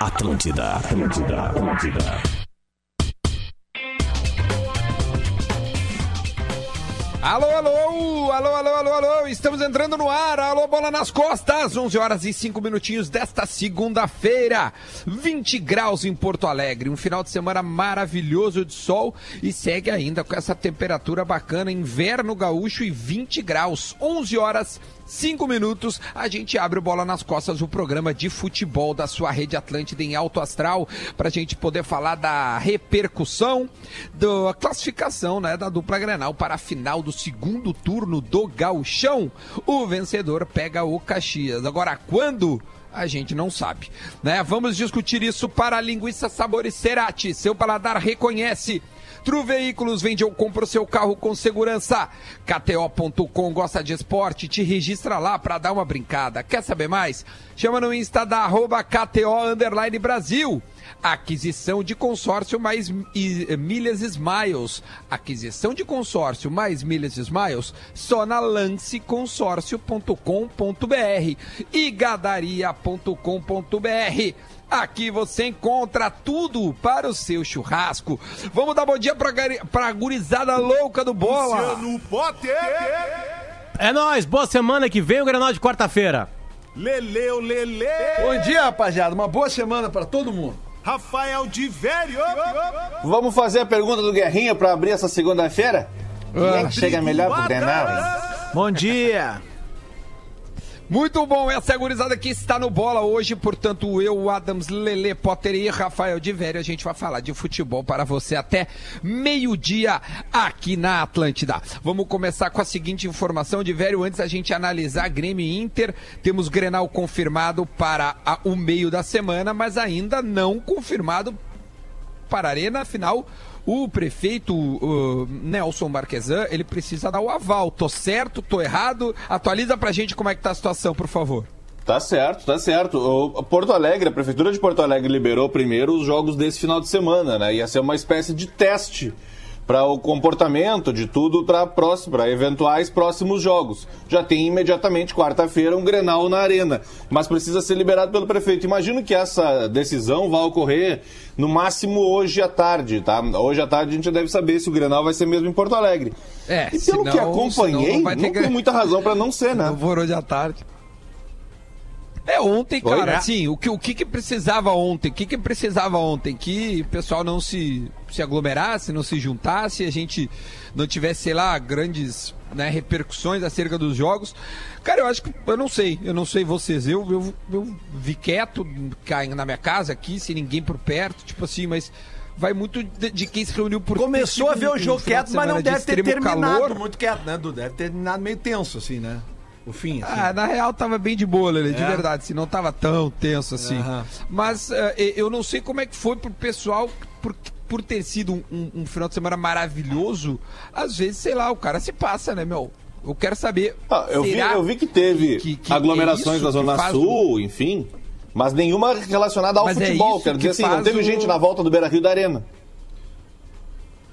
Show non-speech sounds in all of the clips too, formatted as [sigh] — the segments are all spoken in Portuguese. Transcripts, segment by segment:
Atlântida, Atlântida, Atlântida. Alô, alô, alô, alô, alô, alô, estamos entrando no ar, alô, bola nas costas, 11 horas e 5 minutinhos desta segunda-feira, 20 graus em Porto Alegre, um final de semana maravilhoso de sol e segue ainda com essa temperatura bacana, inverno gaúcho e 20 graus, 11 horas Cinco minutos, a gente abre o Bola nas Costas, o programa de futebol da sua rede Atlântida em alto astral, para a gente poder falar da repercussão, da classificação né, da dupla Grenal para a final do segundo turno do Gauchão. O vencedor pega o Caxias. Agora, quando? a gente não sabe. Né? Vamos discutir isso para a linguiça Sabores Cerati. Seu paladar reconhece. Tru Veículos vende ou compra o seu carro com segurança. KTO.com gosta de esporte, te registra lá para dar uma brincada. Quer saber mais? Chama no Insta da arroba KTO Underline Brasil. Aquisição de consórcio mais milhas Smiles. Aquisição de consórcio mais milhas Smiles só na lanceconsórcio.com.br e gadaria.com.br. Aqui você encontra tudo para o seu churrasco. Vamos dar bom dia pra, pra gurizada louca do bola. Luciano Potter. É nóis, boa semana que vem o Granal de quarta-feira. Leleu, Lele. Bom dia, rapaziada. Uma boa semana para todo mundo. Rafael de Velho. Vamos fazer a pergunta do Guerrinha para abrir essa segunda-feira? Quem é que chega melhor pro Grenal? Bom dia. Muito bom, essa é gurizada que está no bola hoje, portanto, eu, Adams, Lele, Potter e Rafael de Velho, a gente vai falar de futebol para você até meio-dia aqui na Atlântida. Vamos começar com a seguinte informação de Velho, antes a gente analisar Grêmio e Inter, temos Grenal confirmado para a, o meio da semana, mas ainda não confirmado para a Arena, afinal o prefeito uh, Nelson Marquesan, ele precisa dar o aval. Tô certo, tô errado? Atualiza pra gente como é que tá a situação, por favor. Tá certo, tá certo. O Porto Alegre, a Prefeitura de Porto Alegre liberou primeiro os jogos desse final de semana, né? Ia ser uma espécie de teste para o comportamento de tudo para eventuais próximos jogos. Já tem imediatamente, quarta-feira, um Grenal na Arena, mas precisa ser liberado pelo prefeito. Imagino que essa decisão vai ocorrer no máximo hoje à tarde, tá? Hoje à tarde a gente já deve saber se o Grenal vai ser mesmo em Porto Alegre. É, e pelo senão, que acompanhei, não, não tem muita razão para não ser, né? [laughs] Não for hoje à tarde. É, ontem, cara, é. assim, o que, o que, que precisava ontem? O que, que precisava ontem? Que o pessoal não se, se aglomerasse, não se juntasse, a gente não tivesse, sei lá, grandes né, repercussões acerca dos jogos. Cara, eu acho que, eu não sei, eu não sei vocês, eu, eu, eu vi quieto, caindo na minha casa aqui, sem ninguém por perto, tipo assim, mas vai muito de, de, quem se reuniu por Começou a ver o jogo quieto, mas não deve ter terminado calor. muito quieto, né, Du? Deve ter terminado meio tenso, assim, né? O fim? Assim? Ah, na real tava bem de boa, Lele, de é? verdade, se não tava tão tenso assim. Uhum. Mas uh, eu não sei como é que foi pro pessoal, por, por ter sido um, um, um, final de semana maravilhoso, às vezes, sei lá, o cara se passa, né, meu? Eu quero saber. Ah, eu, vi, eu vi que teve que, que, aglomerações é na Zona Sul, o... enfim. Mas nenhuma relacionada ao mas é futebol. É quero dizer assim, não teve o... gente na volta do Beira Rio da Arena.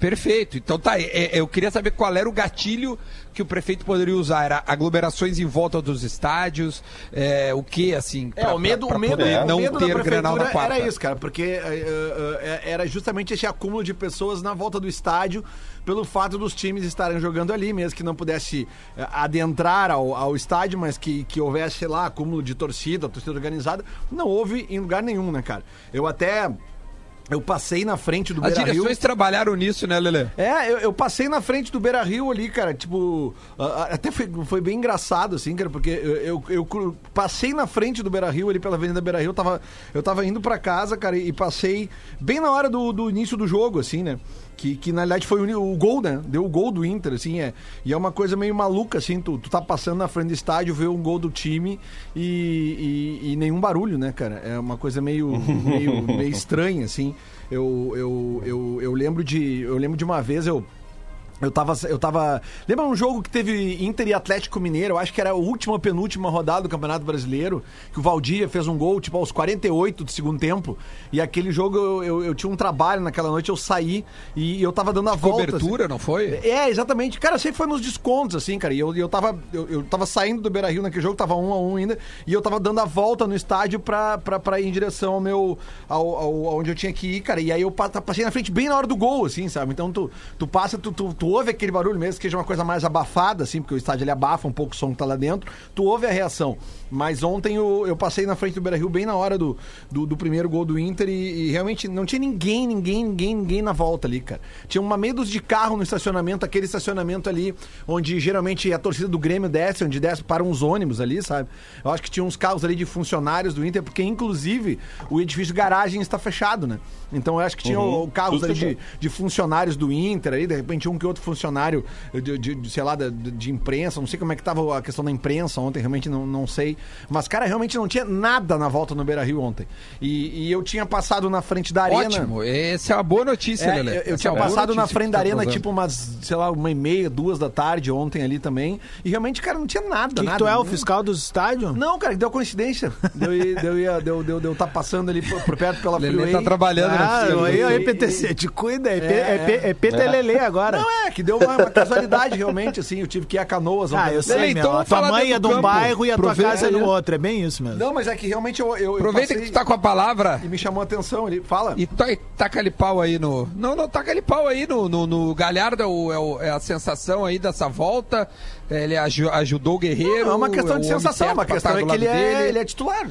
Perfeito. Então tá, é, é, eu queria saber qual era o gatilho que o prefeito poderia usar. Era aglomerações em volta dos estádios, é, o que, assim, pra, é, o medo, pra, pra o medo, não medo ter Grenal na quarta. Era isso, cara, porque uh, era justamente esse acúmulo de pessoas na volta do estádio pelo fato dos times estarem jogando ali, mesmo que não pudesse adentrar ao, ao estádio, mas que, que houvesse, sei lá, acúmulo de torcida, torcida organizada. Não houve em lugar nenhum, né, cara? Eu até eu passei na frente do Beira Rio. As direções trabalharam nisso, né, Lele? É, eu, eu, passei na frente do Beira Rio ali, cara. Tipo, até foi, foi bem engraçado, assim, cara, porque eu, eu, eu, passei na frente do Beira Rio ali pela Avenida Beira Rio. Eu tava, eu tava indo pra casa, cara, e passei bem na hora do, do início do jogo, assim, né? Que, que na realidade foi o, o, gol, né? Deu o gol do Inter, assim, é. E é uma coisa meio maluca, assim, tu, tu tá passando na frente do estádio, vê um gol do time e, e, e nenhum barulho, né, cara? É uma coisa meio, [laughs] meio, meio estranha, assim. Eu, eu, eu, eu lembro de. Eu lembro de uma vez eu Eu tava, eu tava. Lembra um jogo que teve Inter e Atlético Mineiro? Eu acho que era a última, penúltima rodada do Campeonato Brasileiro. Que o Valdívia fez um gol, tipo, aos 48 do segundo tempo. E aquele jogo eu, eu, eu tinha um trabalho naquela noite, eu saí e eu tava dando a volta. Cobertura, não foi? É, exatamente. Cara, sempre foi nos descontos, assim, cara. E eu, eu, tava, eu, eu tava saindo do Beira Rio naquele jogo, tava um a um ainda, e eu tava dando a volta no estádio pra, pra, pra ir em direção ao meu. Ao, ao, aonde eu tinha que ir, cara. E aí eu pa- passei na frente bem na hora do gol, assim, sabe? Então tu, tu passa, tu, tu, tu ouve aquele barulho mesmo, que seja uma coisa mais abafada, assim, porque o estádio ele abafa um pouco o som que tá lá dentro, tu ouve a reação. Mas ontem eu, eu passei na frente do Beira Rio bem na hora do, do, do primeiro gol do Inter e, e realmente não tinha ninguém, ninguém, ninguém, ninguém na volta ali, cara. Tinha uma meia dúzia de carro no estacionamento, aquele estacionamento ali onde geralmente a torcida do Grêmio desce, onde desce para uns ônibus ali, sabe? Eu acho que tinha uns carros ali de funcionários do Inter, porque inclusive o edifício garagem está fechado, né? Então eu acho que tinha Uhum. carros ali de, de funcionários do Inter aí, de repente um que outro funcionário de, de- de, sei lá, de, de imprensa, não sei como é que tava a questão da imprensa ontem, realmente não, não sei. Mas, cara, realmente não tinha nada na volta no Beira Rio ontem. E, e eu tinha passado na frente da arena. Ótimo, essa é uma boa notícia, É, Lelê. eu, eu Essa tinha é passado na frente da tá arena, tipo umas, sei lá, uma e meia, duas da tarde ontem ali também. E realmente, cara, não tinha nada. Que, que nada, tu é o fiscal do estádio? Não, cara, que deu coincidência. Deu eu [laughs] deu, ia- deu, deu, deu tá passando ali por, por perto pela Lelê freeway. tá trabalhando Ah, no aí, aí, PTC, te cuida, é, P- É, é, P- é PTLL agora. Não, é, que deu uma, uma casualidade, realmente, assim. Eu tive que ir a canoas. Ah, eu sei, Lelê, meu. então a tua mãe é do de um bairro e a tua casa é no outro, é bem isso mesmo. Não, mas é que realmente eu. eu, eu Aproveita passei que tu tá com a palavra E me chamou a atenção ali. Fala. e tá- taca ali pau aí no. Não, não, taca ali pau aí no, no, no Galhardo, é, o- é o- é a sensação aí dessa volta. É, Ele aju- ajudou o Guerreiro. Não, é uma questão o de sensação, uma questão estar é que ele é, ele é titular.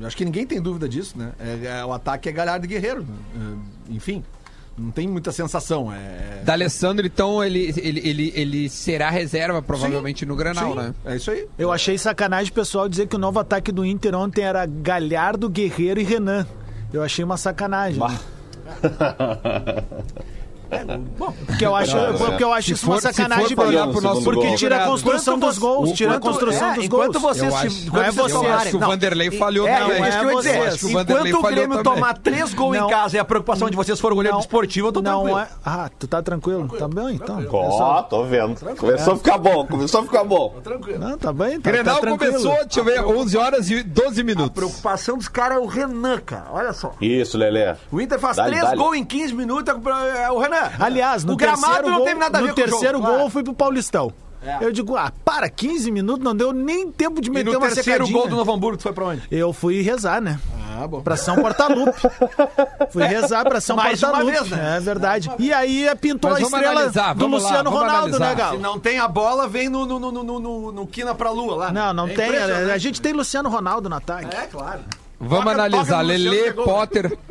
Eu Acho que ninguém tem dúvida disso, né? É- é- o ataque é Galhardo e Guerreiro. né? É, enfim, não tem muita sensação. É, D'Alessandro, então, ele, ele, ele, ele será reserva provavelmente no Granal, Sim, né? É isso aí. Eu achei sacanagem o pessoal dizer que o novo ataque do Inter ontem era Galhardo, Guerreiro e Renan. Eu achei uma sacanagem. Bah. [laughs] Porque eu acho, Não, porque eu acho isso uma for- se sacanagem pro nosso porque gol. tira a construção dos gols, tira a enquanto- construção é, dos enquanto gols. vocês, Eu acho- enquanto não é vocês você. tomarem- Acho que o não, Vanderlei falhou é, também. É, isso que eu ia Não é dizer. você. Acho que o Vanderlei Enquanto o Grêmio tomar três gols em Não. casa e a preocupação de vocês for o goleiro Não. esportivo, eu tô não tranquilo. é. Ah, tu tá tranquilo? Tá bem, então. É Ó, tô vendo. Começou a ficar bom, começou a ficar bom. Não, tá bem, tá, Grenal tá tranquilo. começou, deixa eu ver, 11 horas e 12 A minutos. preocupação dos caras é o Renan, cara. Olha só. Isso, Lelé. O Inter faz três gols em 15 minutos, é é o Renan. Aliás, no o gramado terceiro não gol, teve nada a ver no com o terceiro jogo, gol claro. eu fui pro Paulistão. Eu digo, ah, para, 15 minutos, não deu nem tempo de E meter no uma terceiro secadinha. gol do Novo Hamburgo, tu foi pra onde? Eu fui rezar, né? Ah, bom. Pra São Portalupe. [laughs] fui rezar pra São Mais uma Portalupe. vez, né? É verdade. E aí pintou Mas a estrela analisar, do vamos lá, Luciano vamos Ronaldo, analisar. né, Se Galo? não tem a bola, vem no, no, no, no, no, no, Quina pra Lua lá. Não, não É tem. impressionante. A, a gente tem Luciano Ronaldo no ataque. É, claro. Vamos Toca- analisar. toca Lele, pegou. Potter. [laughs]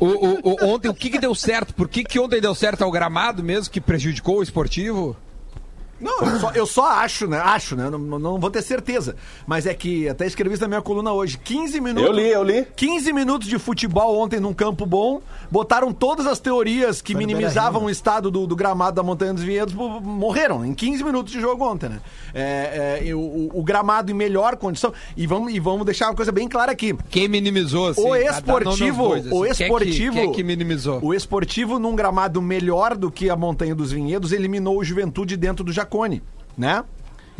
O, o- ontem, o que, que deu certo? Por que, que ontem deu certo? É o gramado mesmo que prejudicou o esportivo? Não, eu só, eu só acho, né? Acho, né? Não, não vou ter certeza. Mas é que até escrevi isso na minha coluna hoje. 15 minutos. Eu li, eu li. 15 minutos de futebol ontem num campo bom. Botaram todas as teorias que Foi minimizavam o estado do, do gramado da Montanha dos Vinhedos. Morreram em 15 minutos de jogo ontem, né? É, é, o, o- o gramado em melhor condição. E vamos, e vamos deixar uma coisa bem clara aqui. Quem minimizou? Assim, O não, não, esportivo, dois, assim. o Quem é que- esportivo, Quem é que minimizou? O esportivo num gramado melhor do que a Montanha dos Vinhedos eliminou o Juventude dentro do Né?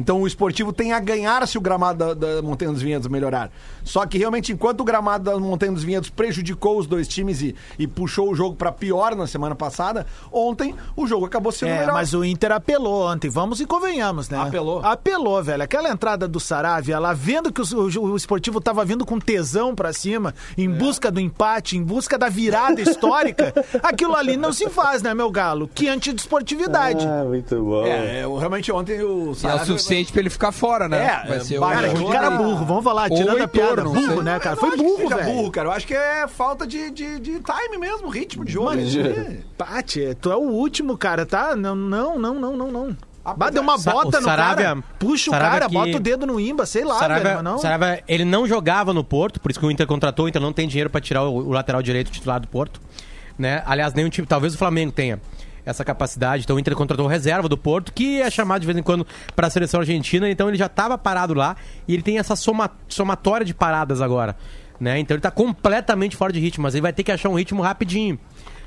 Então o esportivo tem a ganhar se o gramado da, da Montanha dos Vinhedos melhorar. Só que realmente, enquanto o gramado da Montanha dos Vinhedos prejudicou os dois times e, e puxou o jogo pra pior na semana passada, ontem o jogo acabou sendo É, melhor. mas o Inter apelou ontem, vamos e convenhamos, né? Apelou. Apelou, velho. Aquela entrada do Saravia lá, vendo que o, o, o esportivo tava vindo com tesão pra cima, em busca do empate, em busca da virada histórica, [laughs] aquilo ali não se faz, né, meu galo? Que antidesportividade. Ah, muito bom. É, eu, realmente ontem o é o Saravia- suficiente pra ele ficar fora, né? É, Vai ser cara, o... Cara, que cara burro, vamos falar, tirando a piada. não Burro, sei. né, cara? Eu Foi burro, velho. burro, cara. Eu acho que é falta de, de, de time mesmo, ritmo de jogo. Mas, É. Pati, tu é o último, cara, tá? Não, não, não, não, não, não. Bah, deu uma bota o no cara, puxa o Saravia cara, que- bota o dedo no imba, sei lá, velho, Saravia, mas não. Saravia, ele não jogava no Porto, por isso que o Inter contratou, o Inter não tem dinheiro pra tirar o, o lateral direito titular do Porto. Né? Aliás, nenhum time, talvez o Flamengo tenha essa capacidade. Então o Inter contratou reserva do Porto, que é chamado de vez em quando para a seleção argentina, então ele já estava parado lá e ele tem essa soma, somatória de paradas agora. Né? Então ele tá completamente fora de ritmo, mas ele vai ter que achar um ritmo rapidinho.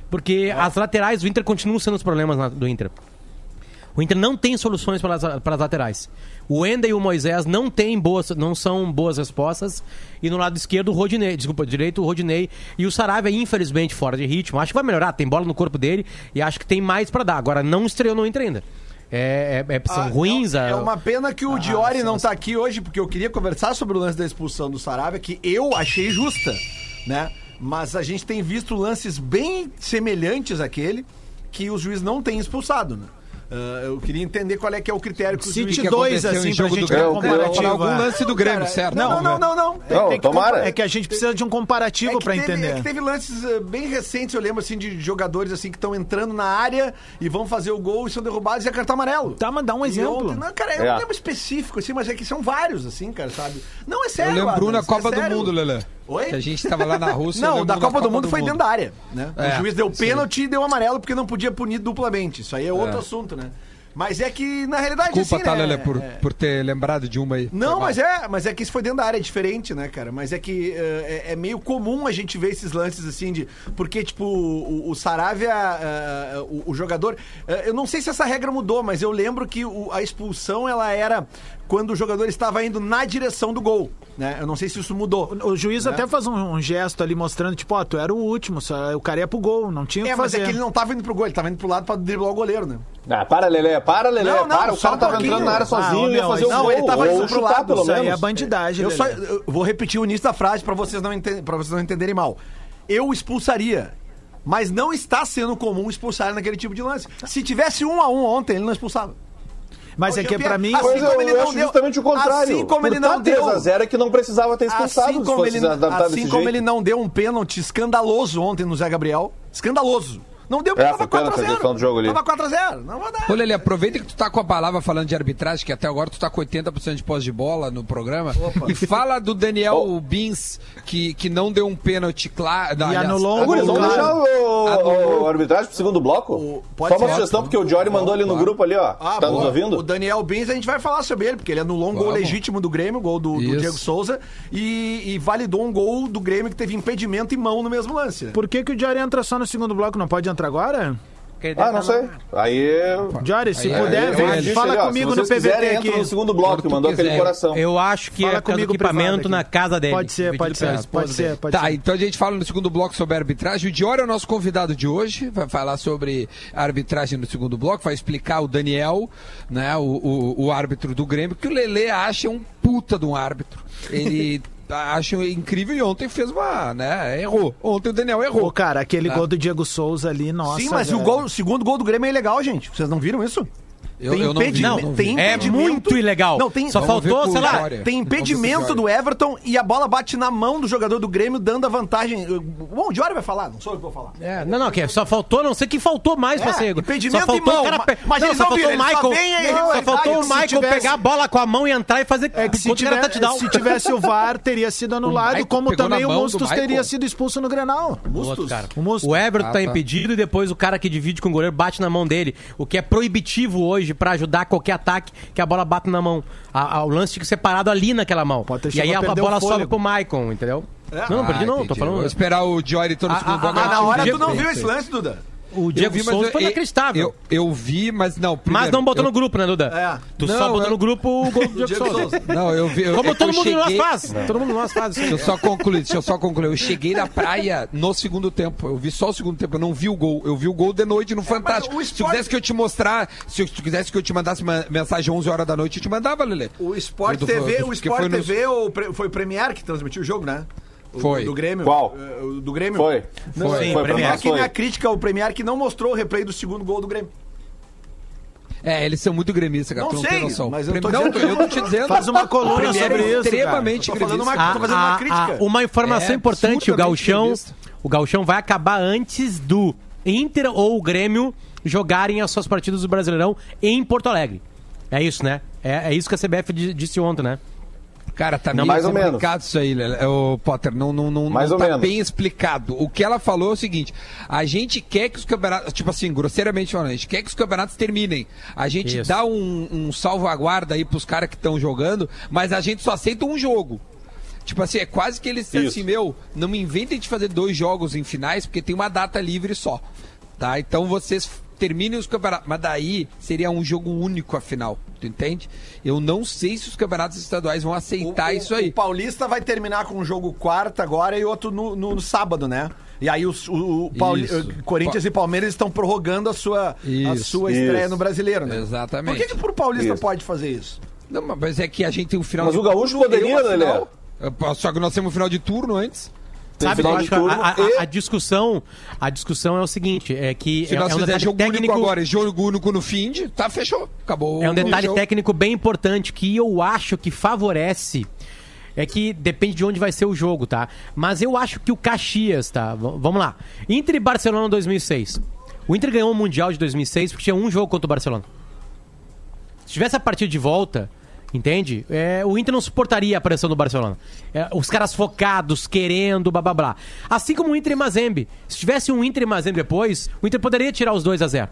Porque as laterais do Inter continuam sendo os problemas do Inter. O Inter não tem soluções para as, para as laterais. O Ender e o Moisés não tem boas, não são boas respostas. E no lado esquerdo, o Rodinei, desculpa, direito, o Rodinei. E o Saravia, infelizmente, fora de ritmo. Acho que vai melhorar, tem bola no corpo dele e acho que tem mais para dar. Agora, não estreou no Inter ainda. É, é- é- são Ah, ruins. É, é uma pena que o Diori são não as- tá aqui hoje, porque eu queria conversar sobre o lance da expulsão do Sarabia, que eu achei justa, né? Mas a gente tem visto lances bem semelhantes àquele que os juízes não têm expulsado, né? Ah, eu queria entender qual é que é o critério que juízes... que dois, aconteceu assim, em pra gente ter um comparativo. Algum é. lance do Grêmio, Cara, certo? Não, não, não, não. não. Não, que tomara. compa- É que a gente precisa de um comparativo é que pra teve, entender. É que teve lances eh, bem recentes, eu lembro, assim, de jogadores assim que estão entrando na área e vão fazer o gol e são derrubados e é cartão amarelo. Tá, mas dá um exemplo. ontem- não, cara, eu É. não lembro específico, assim, mas é que são vários, assim, cara, sabe? Não, é sério, Eu lembro na Adams, Copa é do. Mundo, Lelê. Oi? Que a gente tava lá na [laughs] Rússia. Não, lembro da Copa do Mundo foi dentro da área, né? É, o juiz deu sim. pênalti e deu amarelo porque não podia punir duplamente. Isso aí é outro assunto, né? Mas é que, na realidade, Desculpa, assim, tá, né? Lelê, por, é- por ter lembrado de uma aí. Não, mas é, mas é que isso foi dentro da área, é diferente, né, cara? Mas é que eh, é, é meio comum a gente ver esses lances assim de. Porque, tipo, o, o Saravia, eh, o, o jogador. eh, eu não sei se essa regra mudou, mas eu lembro que o- a expulsão ela era quando o jogador estava indo na direção do gol. Né? Eu não sei se isso mudou. O juiz até faz um, um gesto ali mostrando, tipo, ó, tu era o último, só, o cara ia pro gol, não tinha o É, que mas fazer. é que ele não tava indo pro gol, ele tava indo pro lado pra driblar o goleiro, né? Ah, para, Lelê, para, Lelê, Não, não, para. O cara um tava pouquinho. entrando na área Ah, sozinho ô, e ia meu, fazer o não, gol. ele tava indo pro lado, pelo Isso aí é bandidagem, Eu só eu vou repetir o início da frase pra vocês não enten- pra vocês não entenderem mal. Eu expulsaria. Mas não está sendo comum expulsar naquele tipo de lance. Se tivesse um a um ontem, ele não expulsava. Mas é que pra mim... Assim como ele não deu- justamente o contrário. assim como ele não deu- 3x0 é que não precisava ter expulsado Assim se como, fosse ele, adaptado assim desse como jeito. ele não deu um pênalti escandaloso ontem no Zé Gabriel. Escandaloso. Não deu porque É, tava foi pênalti a 4x0. questão do jogo ali. Tava 4x0. Não vai dar. Ô, Lelê, aproveita que tu tá com a palavra falando de arbitragem, que até agora tu tá com 80% de posse de bola no programa. E fala do Daniel [laughs] Oh. Bins, que, que não deu um pênalti claro. E anulou gol, vamos claro. deixar o, Anulou. o, arbitragem pro segundo bloco? O- pode Só uma ser. sugestão, porque o Jory mandou ali no Claro. grupo ali, ó. Ah, tá nos boa. ouvindo? O Daniel Bins, a gente vai falar sobre ele, porque ele anulou um gol Vamos. legítimo do Grêmio, gol do, do. Diego Souza, e, e validou um gol do Grêmio que teve impedimento e mão no mesmo lance. né? Por que, que o Diário entra só no segundo bloco? Não pode entrar agora? Ah, não sei. Aí. Diário, se Aí, puder, aí, vem, aí, fala ali, comigo no PVT quiserem, aqui. entra no segundo bloco, tu mandou aquele quiser. coração. Eu acho que Fala é comigo equipamento na casa dele. Pode ser, pode ser, pode ser, pode Tá, ser. então a gente fala no segundo bloco sobre a arbitragem. O Dior é o nosso convidado de hoje, vai falar sobre a arbitragem no segundo bloco, vai explicar o Daniel, né, o, o, o árbitro do Grêmio, que o Lelê acha um puta de um árbitro. Ele acha incrível e ontem fez uma, né, errou. Ontem o Daniel Pô, errou. cara, aquele Ah. gol do Diego Souza ali, nossa. Sim, mas o, gol, o segundo gol do Grêmio é ilegal, gente. Vocês não viram isso? Eu, tem não impedimento- não tem É impedimento- muito ilegal. Não, tem- Só faltou, sei lá. Tem impedimento do Everton e a bola bate na mão do jogador do Grêmio, dando a vantagem. Bom, o Diori vai falar, não sou eu que vou falar. É, não, não, que só faltou, não sei que faltou mais É, pra ser. impedimento só faltou mão, cara mas não, eles só faltou o só Michael. irregularidade. só faltou o Michael tivesse- pegar a bola com a mão e entrar e fazer É que se, tiver, se tivesse o VAR, teria sido [laughs] anulado, como também o Mustos teria sido expulso no Grenal. Mustos. O Everton Ah, tá tá. impedido e depois o cara que divide com o goleiro bate na mão dele. O que é proibitivo hoje pra ajudar qualquer ataque que a bola bata na mão. A- a- o lance fica separado ali naquela mão. Pode ter e aí a, a bola sobe pro Maicon, entendeu? Não, não perdi Ah, não, tô entendi. falando. Vou esperar o Diori todo no segundo ah, bloco. ah, na hora tu não viu esse lance, Duda? O Eu Diego vi, mas Souza eu- foi inacreditável. Eu, eu vi, mas não. Mas primeiro, não botou eu- no grupo, né, Duda? É. Tu Não, só botou eu- no grupo o gol do [laughs] Diego Diego Souza. Souza. Não, eu vi. eu- Como é todo eu mundo de nós cheguei- faz. Todo mundo nós faz. Deixa eu só concluir, deixa eu só concluir. Eu cheguei na praia no segundo tempo. Eu vi só o segundo tempo, eu não vi o gol. Eu vi o gol de noite no Fantástico. o Se tu esporte- quisesse que eu te mostrar, se tu quisesse que eu te mandasse uma mensagem 11 horas da noite, eu te mandava, Lelê. O Sport TV, do- o Sport TV o pre- foi o Premier que transmitiu o jogo, né? O- Foi. Do Grêmio. Qual? O Do Grêmio. Foi. Não, Foi. Sim, foi Premier. Foi. minha crítica ao Premier que não mostrou o replay do segundo gol do Grêmio. É, eles são muito gremistas, cara. Não tu não sei, tem noção. mas eu tô não, dizendo- eu tô te dizendo. Faz uma coluna sobre é isso, cara. extremamente Tô falando gremista. uma- tô fazendo uma crítica. uma informação É, importante, o gremista. o Gauchão vai acabar antes do Inter ou o Grêmio jogarem as suas partidas do Brasileirão em Porto Alegre. É isso, né? É, é isso que a CBF di- disse ontem, né? Cara, tá Não, meio mais complicado isso aí. Ô, Potter. Não, não, não, Mais não ou tá menos. bem explicado. O que ela falou é o seguinte: a gente quer que os campeonatos, tipo assim, grosseiramente falando, a gente quer que os campeonatos terminem. A gente Isso. dá um, um salvaguarda aí pros caras que estão jogando, mas a gente só aceita um jogo. Tipo assim, é quase que eles dizem assim, meu, não me inventem de fazer dois jogos em finais, porque tem uma data livre só. Tá? Então vocês terminem os campeonatos. Mas daí seria um jogo único a final, tu entende? Eu não sei se os campeonatos estaduais vão aceitar O- o- isso aí. O Paulista vai terminar com um jogo quarta agora e outro no, no- no sábado, né? E aí os- o, o Pauli- o Corinthians e Palmeiras estão prorrogando a sua, a sua estreia Isso. no brasileiro, né? Exatamente. Por que, que pro Paulista Isso. pode fazer isso? Não, mas é que a gente tem um final Mas de o Gaúcho turno poderia, né. Lelê? Só que nós temos um final de turno antes. Sabe, final de a, turno a- a- e- a discussão, a discussão é o seguinte, é que Se é, nós é um detalhe jogo técnico, agora jogo único no fim, de, tá, fechou. Acabou. é um detalhe técnico bem importante que eu acho que favorece é que depende de onde vai ser o jogo, tá? Mas eu acho que o Caxias, tá? V- vamos lá. Inter e Barcelona 2006. O Inter ganhou o Mundial de 2006 porque tinha um jogo contra o Barcelona. Se tivesse a partida de volta, entende? É, o Inter não suportaria a pressão do Barcelona. É, os caras focados, querendo, blá blá blá. Assim como o Inter e Mazembe. Se tivesse um Inter e Mazembe depois, o Inter poderia tirar os 2 a 0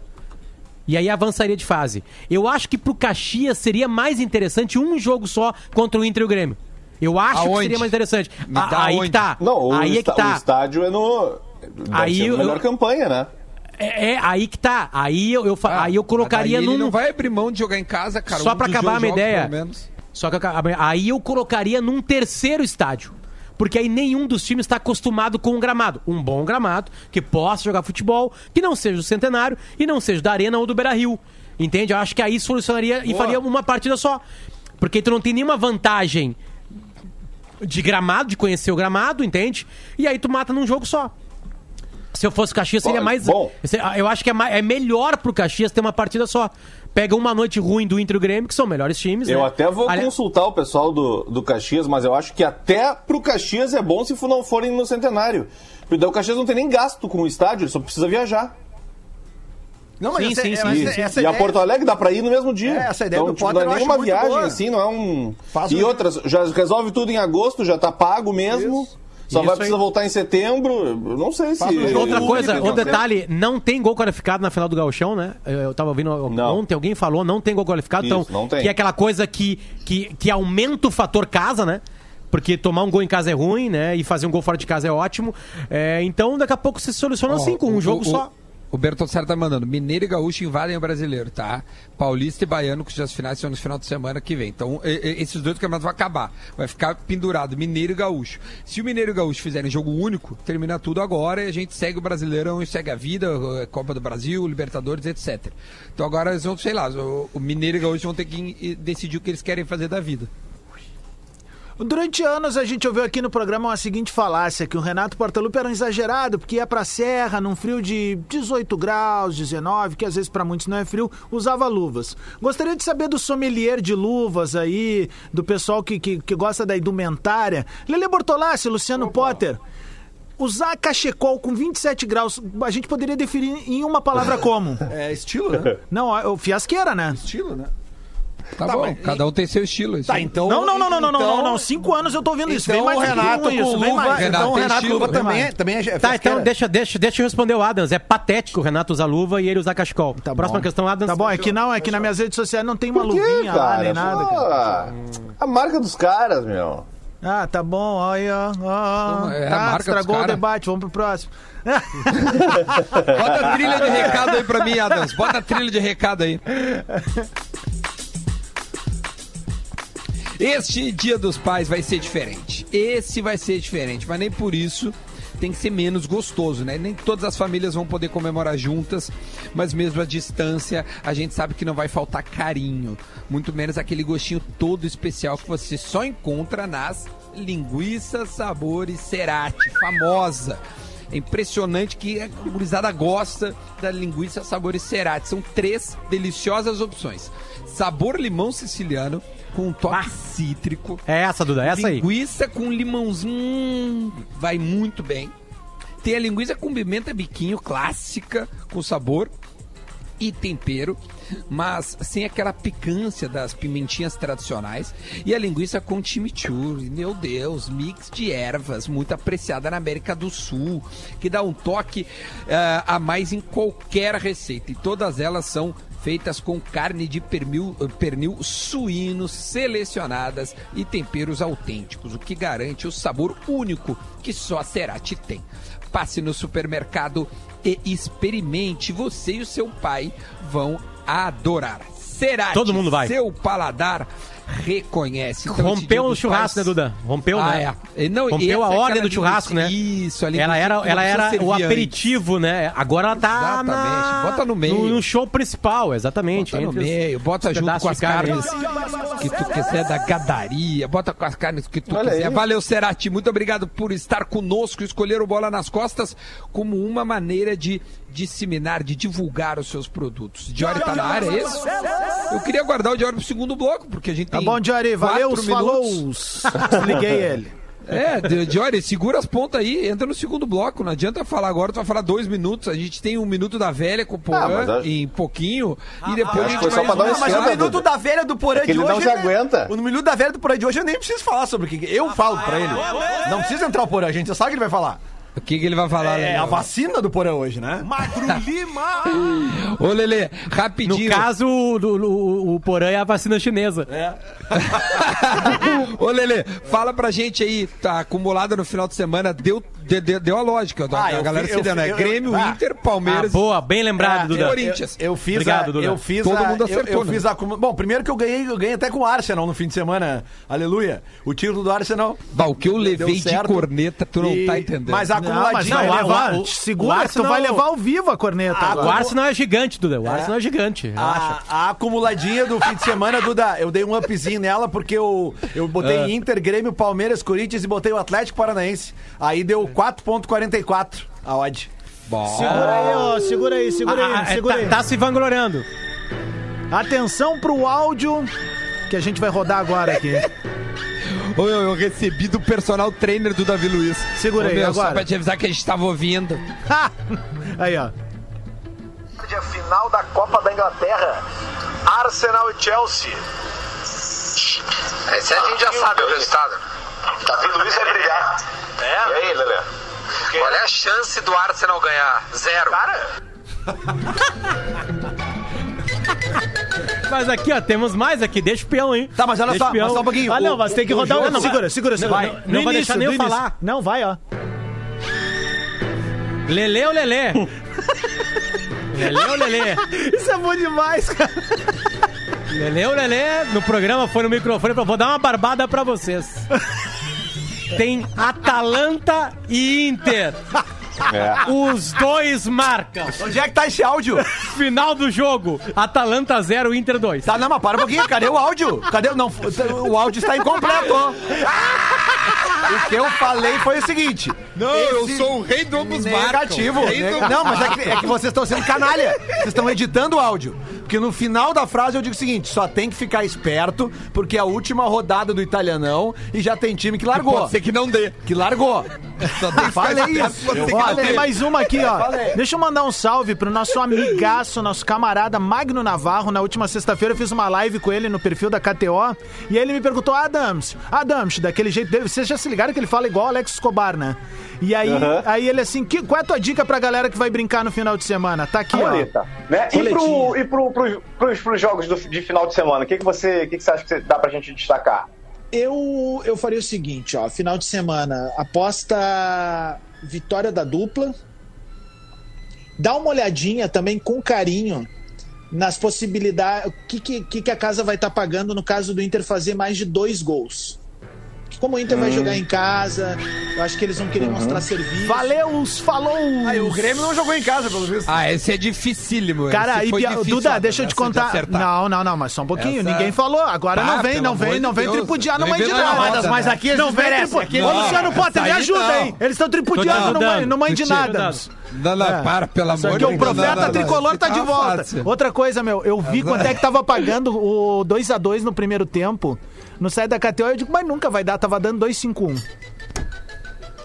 E aí avançaria de fase. Eu acho que pro Caxias seria mais interessante um jogo só contra o Inter e o Grêmio. Eu acho que Aonde? seria mais interessante. A- aí onde? que tá. Não, o, aí é que esta- o tá. estádio é no. Deve Aí ser a melhor eu- campanha, né? É, é aí que tá. Aí eu, eu, Ah, aí eu colocaria num. Ele não vai abrir mão de jogar em casa, cara. Só um pra dos acabar a minha ideia. Só que aí eu colocaria num terceiro estádio. Porque aí nenhum dos times está acostumado com um gramado. Um bom gramado, que possa jogar futebol, que não seja do Centenário e não seja da Arena ou do Beira Rio. Entende? Eu acho que aí solucionaria e faria uma partida só. Porque tu não tem nenhuma vantagem de gramado, de conhecer o gramado, entende? E aí tu mata num jogo só. Se eu fosse o Caxias, seria mais. bom. Eu acho que é, mais- é melhor pro Caxias ter uma partida só. Pega uma noite ruim do Inter e o Grêmio, que são melhores times. Eu né? até vou Ali- consultar o pessoal do, do Caxias, mas eu acho que até pro Caxias é bom se não forem no centenário. Porque daí o Caxias não tem nem gasto com o estádio, ele só precisa viajar. Não, Sim, essa- sim, é- sim, mas sim. essa- e a ideia- Porto Alegre dá pra ir no mesmo dia. É, essa ideia do tipo, Potter não é eu nem acho uma muito viagem boa. assim, não é um. Faz e um- outras, já resolve tudo em agosto, já tá pago mesmo. Isso. Só Isso vai precisar aí. voltar em setembro. Eu não sei se. Outra coisa, então, outro né? detalhe, não tem gol qualificado na final do Gauchão, né? Eu tava ouvindo Não. ontem, alguém falou, não tem gol qualificado, Isso, então, não tem. que é aquela coisa que, que, que aumenta o fator casa, né? Porque tomar um gol em casa é ruim, né? E fazer um gol fora de casa é ótimo. É, então, daqui a pouco se soluciona assim, com um o- jogo o- só. O Bertossaro tá mandando. Mineiro e Gaúcho invadem o brasileiro, tá? Paulista e Baiano, que as finais são no final de semana que vem. Então, esses dois campeonatos vão acabar. Vai ficar pendurado Mineiro e Gaúcho. Se o Mineiro e Gaúcho fizerem jogo único, termina tudo agora e a gente segue o Brasileirão e segue a vida, eh, Copa do Brasil, Libertadores, etc. Então agora eles vão, sei lá, o, Mineiro e o Gaúcho vão ter que decidir o que eles querem fazer da vida. Durante anos a gente ouviu aqui no programa uma seguinte falácia, que o Renato Portaluppi era um exagerado, porque ia pra serra num frio de 18 graus, 19, que às vezes pra muitos não é frio, usava luvas. Gostaria de saber do sommelier de luvas aí, do pessoal que, que, que gosta da indumentária. Lele Bortolassi, Luciano Potter. Usar cachecol com 27 graus, a gente poderia definir em uma palavra como? É estilo, né? Não, é o fiasqueira, né? estilo, né? Tá, Tá, bom, mas- cada um tem seu estilo. isso Tá, então. Não, não, não, não, não, não, então- não, não. Cinco anos eu tô ouvindo isso. Então Bem o mais Renato isso, com bem luva, mais. Renato então o tem Renato estilo, Luva também é, também é Tá, fiasqueira. então deixa, deixa, deixa eu responder o Adams. É patético o Renato usar luva e ele usar cachecol. Tá Próxima bom. questão, Adams. Tá bom, é que não, é que nas minhas redes sociais não tem uma Por quê, luvinha lá, cara? nem nada, cara. A marca dos caras, meu. Ah, tá bom, olha, ó, ó, É a tá, marca estragou o debate, vamos pro próximo. [laughs] Bota a trilha de [laughs] recado aí pra mim, Adams. Bota a trilha de recado aí. Este Dia dos Pais vai ser diferente. Esse vai ser diferente, mas nem por isso tem que ser menos gostoso, né? Nem todas as famílias vão poder comemorar juntas, mas mesmo à distância, a gente sabe que não vai faltar carinho, muito menos aquele gostinho todo especial que você só encontra nas linguiças sabores Cerati, famosa. É impressionante que a gurizada gosta da linguiça sabor Cerati. São três deliciosas opções. Sabor limão siciliano com um toque cítrico. É essa, Duda, é essa aí. Linguiça com limãozinho hum, vai muito bem. Tem a linguiça com pimenta biquinho clássica com sabor e tempero, mas sem aquela picância das pimentinhas tradicionais. E a linguiça com chimichurri, meu Deus, mix de ervas, muito apreciada na América do Sul, que dá um toque ah, a mais em qualquer receita. E todas elas são feitas com carne de pernil, pernil suíno selecionadas e temperos autênticos, o que garante o sabor único que só a Cerati tem. passe no supermercado e experimente. Você e o seu pai vão adorar. Será Todo mundo vai. seu paladar reconhece. Então, Rompeu o churrasco, né, Duda? Rompeu, Ah, né? é. E não, Rompeu a é ordem do churrasco, né? Isso, a Ela era, ela era o aperitivo, né? Agora ela tá Exatamente. na... Bota no meio. No, no show principal, exatamente. Bota no os- meio, bota os junto com as carnes que tu quiser da gadaria, bota com as carnes que tu Olha quiser. aí. Valeu, Serati, muito obrigado por estar conosco, escolher o Bola nas Costas como uma maneira de disseminar, de divulgar os seus produtos. Diori tá na área, é isso? Eu queria guardar o Diori pro segundo bloco, porque a gente Tá tem bom, Diori. Valeu, falou. minutos. [laughs] Liguei ele. É, Di- Diori, segura as pontas aí, entra no segundo bloco. Não adianta falar agora, tu vai falar dois minutos. A gente tem um minuto da velha com o Porã Ah, acho- em pouquinho. e depois a gente que foi só vai pra dar um Não, mas o minuto da velha do Porã É de ele hoje. não se né? aguenta. O minuto da velha do Porã de hoje eu nem preciso falar sobre o que. Eu falo pra ele. Não precisa entrar o Porã, a gente já sabe o que ele vai falar. O que, que ele vai falar, É Lelê? a vacina do Porã hoje, né? Magro [laughs] Lima! Ô, Lelê, No rapidinho. caso, o, o, o Porã é a vacina chinesa. [laughs] Ô, Lelê, fala pra gente aí, tá acumulada no final de semana, deu, de- de- deu a lógica. Ah, a eu galera fi- se eu deu, né? eu- Grêmio, ah. Inter, Ah, Palmeiras. boa, bem lembrado, É, Duda. Corinthians. Eu fiz Obrigado, a, Duda. eu fiz Todo a, mundo eu- acertou, eu, né? fiz a Bom, primeiro que eu ganhei, eu ganhei até com o Arsenal no fim de semana. Aleluia. O título do Arsenal. Bah, o que eu deu levei de corneta, tu não E- tá entendendo. Mas a Não, mas acumuladinha. vai Não, levar. o- segura, o tu Arsenal- vai levar ao vivo a corneta. Ah, agora. O Arsenal é gigante, Duda. O Arsenal é gigante. Relaxa. A, a acumuladinha do fim de semana, Duda, eu dei um upzinho nela porque eu, eu botei Inter, Grêmio, Palmeiras, Corinthians e botei o Atlético Paranaense. Aí deu 4.44 a odd. Segura aí, ó. Segura aí, segura Ah, aí, ah, segura tá, aí. tá se vangloriando. Atenção pro áudio que a gente vai rodar agora aqui. [laughs] Ô, eu, eu recebi do personal trainer do Davi Luiz. Segura Ô, aí, meu, agora. Só pra te avisar que a gente tava ouvindo. Ha! [laughs] aí, ó. a final da Copa da Inglaterra. Arsenal e Chelsea. Esse a gente já sabe o resultado. Davi Luiz vai brigar. É? E aí, Lelê? Qual é a chance do Arsenal ganhar? Zero. Cara, [laughs] Mas aqui, ó, temos mais aqui. Deixa o peão, hein? Tá, mas olha Deixa só, o peão. mas só um pouquinho. Ah, não, mas tem que rodar o. jogo- Segura, segura, segura. vai. No Não vai deixar nem eu falar. Não, vai, ó. Lelê ou Lelê? [laughs] Lelê ou Lelê? Isso é bom demais, cara. [laughs] Lelê ou Lelê? No programa foi no microfone. Vou dar uma barbada pra vocês. [laughs] Tem Atalanta e Inter. [laughs] É. Os dois marcam. Onde é que tá esse áudio? [laughs] Final do jogo. Atalanta 0, Inter 2. Tá, não, mas para um pouquinho. Cadê o áudio? Cadê? o- Não, o áudio está incompleto. O que eu falei foi o seguinte. Não, eu sou o rei do ambos Negativo. Rei do Não, mas é que, é que vocês estão sendo canalha. Vocês estão editando o áudio. Porque no final da frase eu digo o seguinte: só tem que ficar esperto, porque é a última rodada do italianão e já tem time que largou. Pode ser que não dê. Que largou. Só tem que Falei ficar isso. Ó, não tem mais uma aqui, ó. Falei. Deixa eu mandar um salve pro nosso amigaço, nosso camarada Magno Navarro. Na última sexta-feira eu fiz uma live com ele no perfil da KTO. E aí ele me perguntou: Adams, Adams, daquele jeito dele. Vocês já se ligaram que ele fala igual Alex Escobar, né? E aí, aí ele assim: que, qual é a tua dica pra galera que vai brincar no final de semana? Tá aqui, ó. Bonita. Né? E, pro, e pro, pros, pros, pros jogos do- de final de semana, o que, que, você, o que, que você acha que você- dá pra gente destacar? Eu, eu faria o seguinte, ó, final de semana, aposta vitória da dupla. Dá uma olhadinha também com carinho nas possibilidades, o que, que, que que a casa vai estar pagando no caso do Inter fazer mais de dois gols. Como o Inter vai jogar em casa, eu acho que eles vão querer mostrar serviço. Valeus, falou! Aí o Grêmio não jogou em casa, pelo visto. Ah, esse é dificílimo. Cara, esse Pia- difícil, Duda, deixa eu te contar. Não, não, não, mas só um pouquinho. Essa- Ninguém falou. Agora Tá, não vem, pelo não vem, não vem Deus. tripudiar no Não mãe vem de na nada. roda, mas, aqui eles Não vem merecem. tripudiar. Aqui Ô, Luciano Potter, me ajuda aí. Eles estão tripudiando Tô te no mãe, ajudando. no mãe Tô de te nada. ajudando. Não, não, É. para, pelo amor Só de que Deus. o profeta não, não, tricolor não. tá de volta. fácil. Outra coisa, meu, eu vi quanto é que tava pagando o 2x2 no primeiro tempo. No site da KTO, eu digo, mas nunca vai dar, tava dando 2,51.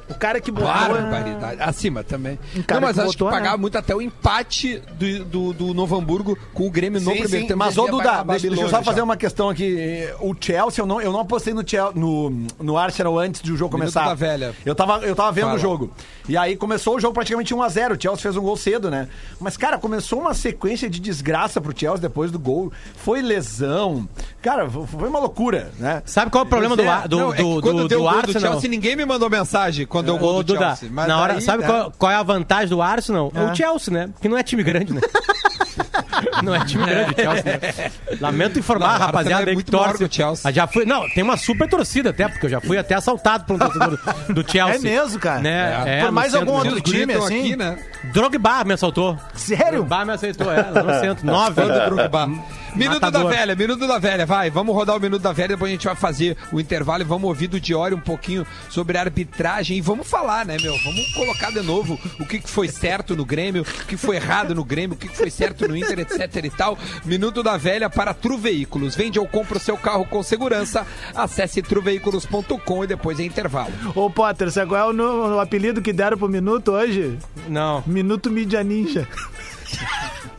O cara que botou. Barbaridade. Acima também. Um cara não, mas que acho botou, que pagava né? muito até o empate do, do, do Novo Hamburgo com o Grêmio no Sim, primeiro sim, tempo. mas ô Duda, deixa, eu só fazer já. uma questão aqui. O Chelsea, eu não, eu não apostei no, Chel- no, no Arsenal antes do jogo Minuto começar. da velha. Eu tava, eu tava vendo Fala. o jogo. E aí começou o jogo praticamente 1x0. O Chelsea fez um gol cedo, né? Mas, cara, começou uma sequência de desgraça pro Chelsea depois do gol. Foi lesão. Cara, foi uma loucura, né? Sabe qual é o problema do, do, Não, é que do, quando do, deu do o gol Arsenal? Chelsea, ninguém me mandou mensagem. Quando deu o gol do Duda, Chelsea. Mas na hora, daí, sabe né? qual, qual é a vantagem do Arsenal? É. É. o Chelsea, né? Que não é time grande, né? [laughs] não é time grande o Chelsea, né? Lamento informar, Não, rapaziada, é muito que torce. que o Chelsea. Ah, Já fui, não, tem uma super torcida até, porque eu já fui até assaltado por um torcedor do Chelsea. É mesmo, cara? Né? É, Por no mais centro algum outro time, assim? aqui, né? Drogba me assaltou. Sério? Drogba me aceitou, é, lá no centro. Nove. Do Drogba. Minuto da Matador. velha, minuto da velha, vai, vamos rodar o minuto da velha, depois a gente vai fazer o intervalo e vamos ouvir do Diori um pouquinho sobre a arbitragem e vamos falar, né, meu? Vamos colocar de novo o que, foi certo no Grêmio, o que foi errado no Grêmio, o que, que foi certo no Inter, etc e tal. Minuto da velha para Tru Veículos. Vende ou compra o seu carro com segurança. Acesse truveículos.com e depois é intervalo. Ô, Potter, sabe qual é o, no- o apelido que deram pro Minuto hoje? Não. Minuto Mídia Ninja.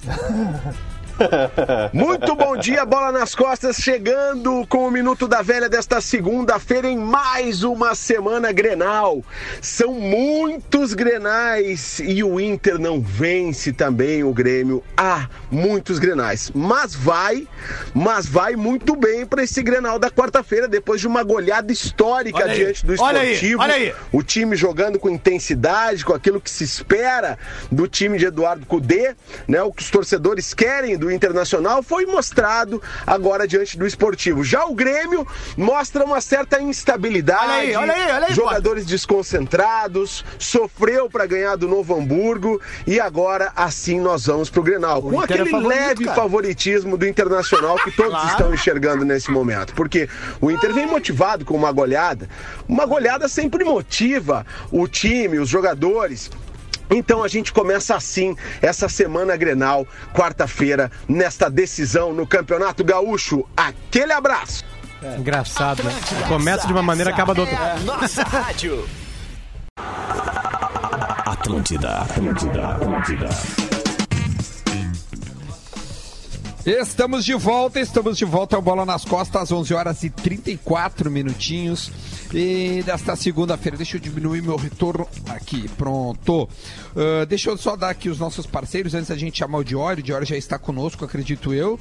[laughs] [laughs] Muito bom dia, bola nas costas, chegando com o Minuto da Velha desta segunda-feira em mais uma semana Grenal. São muitos Grenais e o Inter não vence também o Grêmio. Há muitos Grenais, mas vai, mas vai muito bem para esse Grenal da quarta-feira, depois de uma goleada histórica Olha aí, diante do olha aí, Esportivo. olha aí. O time jogando com intensidade, com aquilo que se espera do time de Eduardo Cudê, né? O que os torcedores querem do Internacional foi mostrado agora diante do Esportivo. Já o Grêmio mostra uma certa instabilidade. Olha aí, olha aí, olha aí, Jogadores desconcentrados, sofreu para ganhar do Novo Hamburgo e agora assim nós vamos pro Grenal. Com Inter é aquele favorito, leve cara. favoritismo do Internacional que todos [laughs] Claro. estão enxergando nesse momento. Porque o Inter vem motivado com uma goleada. Uma goleada sempre motiva o time, os jogadores. Então a gente começa assim essa semana Grenal, quarta-feira, nesta decisão no Campeonato Gaúcho. Aquele abraço! Engraçado, né? Começa de uma maneira, acaba de outra. Nossa rádio. Atlântida, Atlântida, Atlântida. Estamos de volta, estamos de volta ao Bola nas Costas, às 11 horas e 34 minutinhos. E desta segunda-feira, deixa eu diminuir meu retorno aqui, pronto. Ah, deixa eu só dar aqui os nossos parceiros antes da gente chamar o Diório. O Diório já está conosco, acredito eu,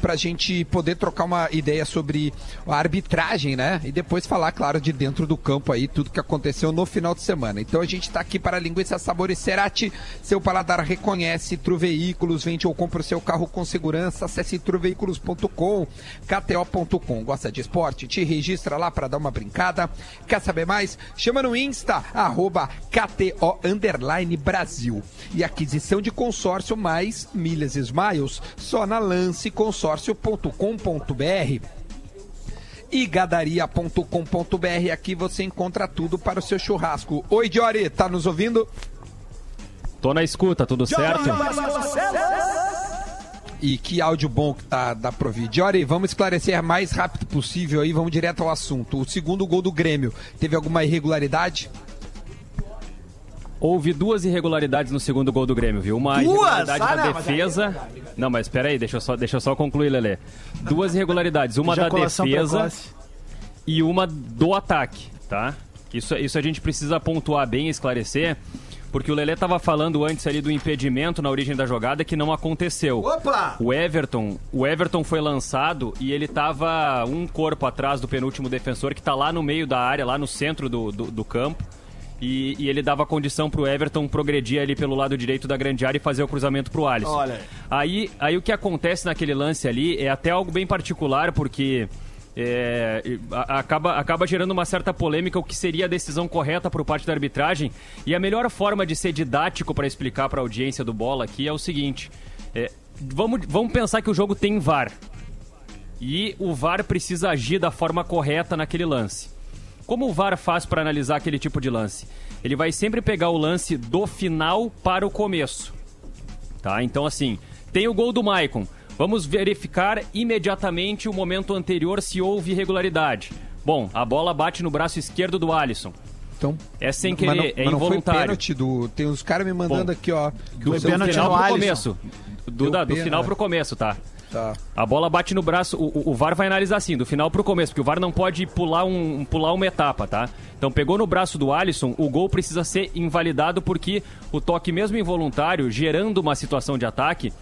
para a gente poder trocar uma ideia sobre a arbitragem, né? E depois falar, claro, de dentro do campo aí, tudo que aconteceu no final de semana. Então a gente está aqui para a linguiça sabor e cerati. Seu paladar reconhece, Tru Veículos, vende ou compra o seu carro com segurança. Acesse truveículos.com, kto.com. Gosta de esporte? Te registra lá para dar uma brincada. Quer saber mais? Chama no Insta, arroba KTO Brasil. E aquisição de consórcio mais milhas e smiles só na lanceconsórcio.com.br e gadaria.com.br. Aqui você encontra tudo para o seu churrasco. Oi, Diori, tá nos ouvindo? Tô na escuta, tudo certo? E que áudio bom que tá da Provid. Diori, vamos esclarecer o mais rápido possível aí, vamos direto ao assunto. O segundo gol do Grêmio, teve alguma irregularidade? Houve duas irregularidades no segundo gol do Grêmio, viu? Uma Duas? irregularidade Ah, na não, mas aí defesa. Não, mas espera aí, deixa eu só, deixa eu só concluir, Lelê. Duas irregularidades, uma da defesa e uma do ataque, tá? Isso, isso a gente precisa pontuar bem e esclarecer, porque o Lelê tava falando antes ali do impedimento na origem da jogada que não aconteceu. Opa! O Everton, o Everton foi lançado e ele tava um corpo atrás do penúltimo defensor que tá lá no meio da área, lá no centro do, do, do campo. E, e ele dava condição pro Everton progredir ali pelo lado direito da grande área e fazer o cruzamento pro Alisson. Olha aí. Aí, aí o que acontece naquele lance ali é até algo bem particular, porque é, acaba, acaba gerando uma certa polêmica o que seria a decisão correta por parte da arbitragem. E a melhor forma de ser didático para explicar para a audiência do bola aqui é o seguinte: é, vamos, vamos pensar que o jogo tem VAR. E o VAR precisa agir da forma correta naquele lance. Como o VAR faz para analisar aquele tipo de lance? Ele vai sempre pegar o lance do final para o começo. Tá? Então, assim, tem o gol do Maicon. Vamos verificar imediatamente o momento anterior se houve irregularidade. Bom, a bola bate no braço esquerdo do Alisson. Então, É sem querer, não, é mas não foi involuntário. pênalti do. Tem uns caras me mandando Bom, aqui, ó. Do, do pênalti final pro Alisson. começo. Do, da- do final pro começo, tá? Tá. A bola bate no braço, o, o- o VAR vai analisar assim, do final pro começo, porque o VAR não pode pular, um, pular uma etapa, tá? Então pegou no braço do Alisson, o gol precisa ser invalidado porque o toque mesmo involuntário, gerando uma situação de ataque,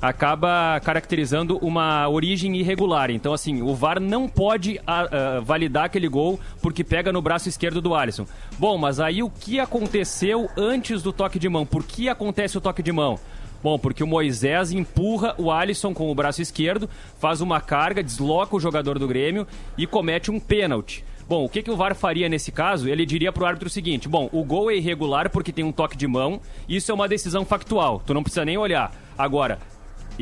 acaba caracterizando uma origem irregular. Então, assim, o VAR não pode ah, ah, validar aquele gol porque pega no braço esquerdo do Alisson. Bom, mas aí o que aconteceu antes do toque de mão? Por que acontece o toque de mão? Bom, porque o Moisés empurra o Alisson com o braço esquerdo, faz uma carga, desloca o jogador do Grêmio e comete um pênalti. Bom, o que, que o VAR faria nesse caso? Ele diria pro árbitro o seguinte: bom, o gol é irregular porque tem um toque de mão, isso é uma decisão factual, tu não precisa nem olhar. Agora,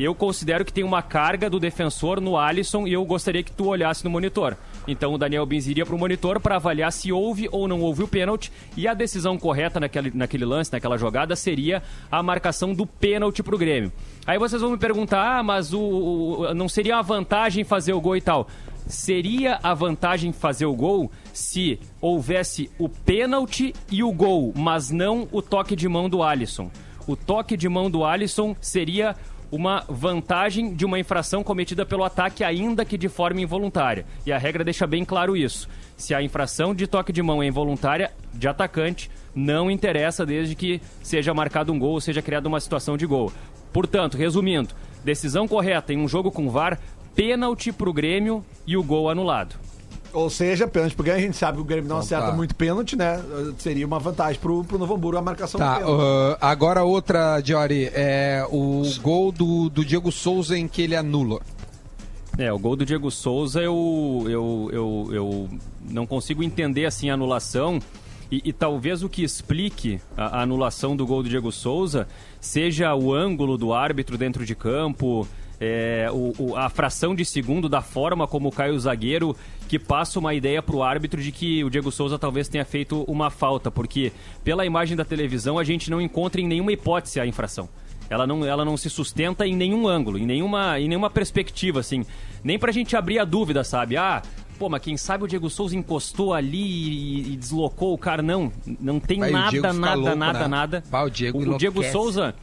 eu considero que tem uma carga do defensor no Alisson e eu gostaria que tu olhasse no monitor. Então o Daniel Bins iria para o monitor para avaliar se houve ou não houve o pênalti e a decisão correta naquele, naquele lance, naquela jogada, seria a marcação do pênalti para o Grêmio. Aí vocês vão me perguntar, ah, mas o, o, não seria a vantagem fazer o gol e tal? Seria a vantagem fazer o gol se houvesse o pênalti e o gol, mas não o toque de mão do Alisson. O toque de mão do Alisson seria uma vantagem de uma infração cometida pelo ataque, ainda que de forma involuntária. E a regra deixa bem claro isso. Se a infração de toque de mão é involuntária, de atacante, não interessa desde que seja marcado um gol ou seja criada uma situação de gol. Portanto, resumindo, decisão correta em um jogo com VAR, pênalti para o Grêmio e o gol anulado. Ou seja, pênalti, porque a gente sabe que o Grêmio não Então acerta tá. muito pênalti, né? Seria uma vantagem pro, pro Novo Hamburgo a marcação Tá, do pênalti. uh, agora outra, Diori, é o gol do, do Diego Souza em que ele anula. É, o gol do Diego Souza eu, eu, eu, eu não consigo entender assim a anulação. E, e talvez o que explique a, a anulação do gol do Diego Souza seja o ângulo do árbitro dentro de campo, é, o, o- a fração de segundo da forma como cai o zagueiro, que passa uma ideia para o árbitro de que o Diego Souza talvez tenha feito uma falta, porque pela imagem da televisão a gente não encontra em nenhuma hipótese a infração. Ela não, ela não se sustenta em nenhum ângulo, em nenhuma, em nenhuma perspectiva, assim. Nem pra gente abrir a dúvida, sabe? Ah, pô, mas quem sabe o Diego Souza encostou ali e, e deslocou o cara. Não, não tem Vai, o nada, Diego fica nada, louco, nada, né? nada. O Diego o, Diego enlouquece. Souza,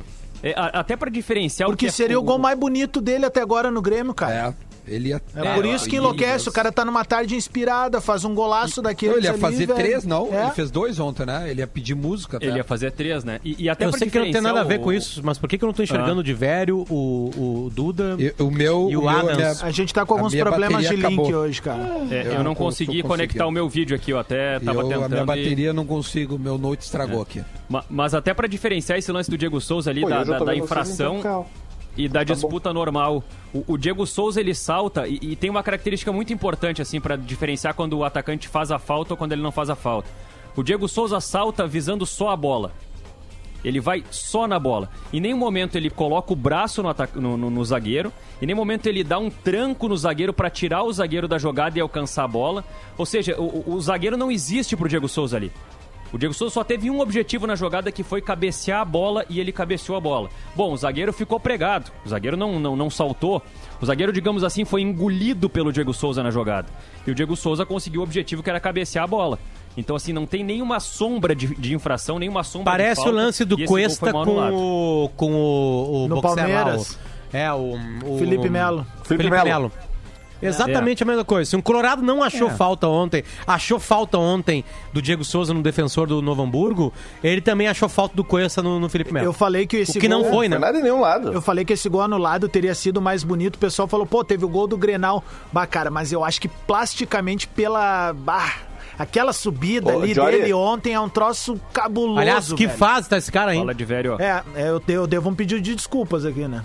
é, até pra diferenciar o Porque que é seria o gol mais bonito dele até agora no Grêmio, cara. É, ele ia... É, por isso que enlouquece. O cara tá numa tarde inspirada, faz um golaço daquele. Ele ia ali, fazer velho. três, não? É. Ele fez dois ontem, né? Ele ia pedir música. Ele ia fazer três, né? E, e até eu pra sei que não tem nada a ver o- com isso, mas por que, que eu não tô enxergando o de Vério, o, o Duda o meu, e o, o meu, Adams? minha- A gente tá com alguns problemas de link acabou. hoje, cara. É, Eu eu não consegui conectar o meu vídeo aqui, eu até tava eu, tentando. a minha e- bateria não consigo, meu note estragou aqui. Ma- Mas até pra diferenciar esse lance do Diego Souza ali, Pô, da, infração. E da disputa normal. O, o Diego Souza ele salta e, e tem uma característica muito importante assim para diferenciar quando o atacante faz a falta ou quando ele não faz a falta. O Diego Souza salta visando só a bola. Ele vai só na bola. Em nenhum momento ele coloca o braço no, no- no- no zagueiro. Em nenhum momento ele dá um tranco no zagueiro para tirar o zagueiro da jogada e alcançar a bola. Ou seja, o- o zagueiro não existe pro Diego Souza ali. O Diego Souza só teve um objetivo na jogada que foi cabecear a bola e ele cabeceou a bola. Bom, o zagueiro ficou pregado. O zagueiro não, não, não saltou. O zagueiro, digamos assim, foi engolido pelo Diego Souza na jogada. E o Diego Souza conseguiu o objetivo que era cabecear a bola. Então, assim, não tem nenhuma sombra de, de infração, nenhuma sombra de Parece o lance do Cuesta com o, com o, o No boxer lá, Palmeiras. o- é, o, o- Felipe Melo. Felipe, Melo. Melo. Exatamente a mesma coisa. Se um Colorado não achou É. falta ontem, achou falta ontem do Diego Souza no defensor do Novo Hamburgo, ele também achou falta do Cuesta no, no Felipe Melo. Eu falei que esse o que não gol- foi, né? Não é nada em nenhum lado. Eu falei que esse gol anulado teria sido mais bonito. O pessoal falou, pô, teve o gol do Grenal. Bah, cara, mas eu acho que plasticamente pela. Bah, aquela subida Ô, ali Jory. dele ontem é um troço cabuloso. Aliás, que velho. fase tá esse cara aí? Fala de velho, ó. É, é, eu, eu devo um pedido de desculpas aqui, né?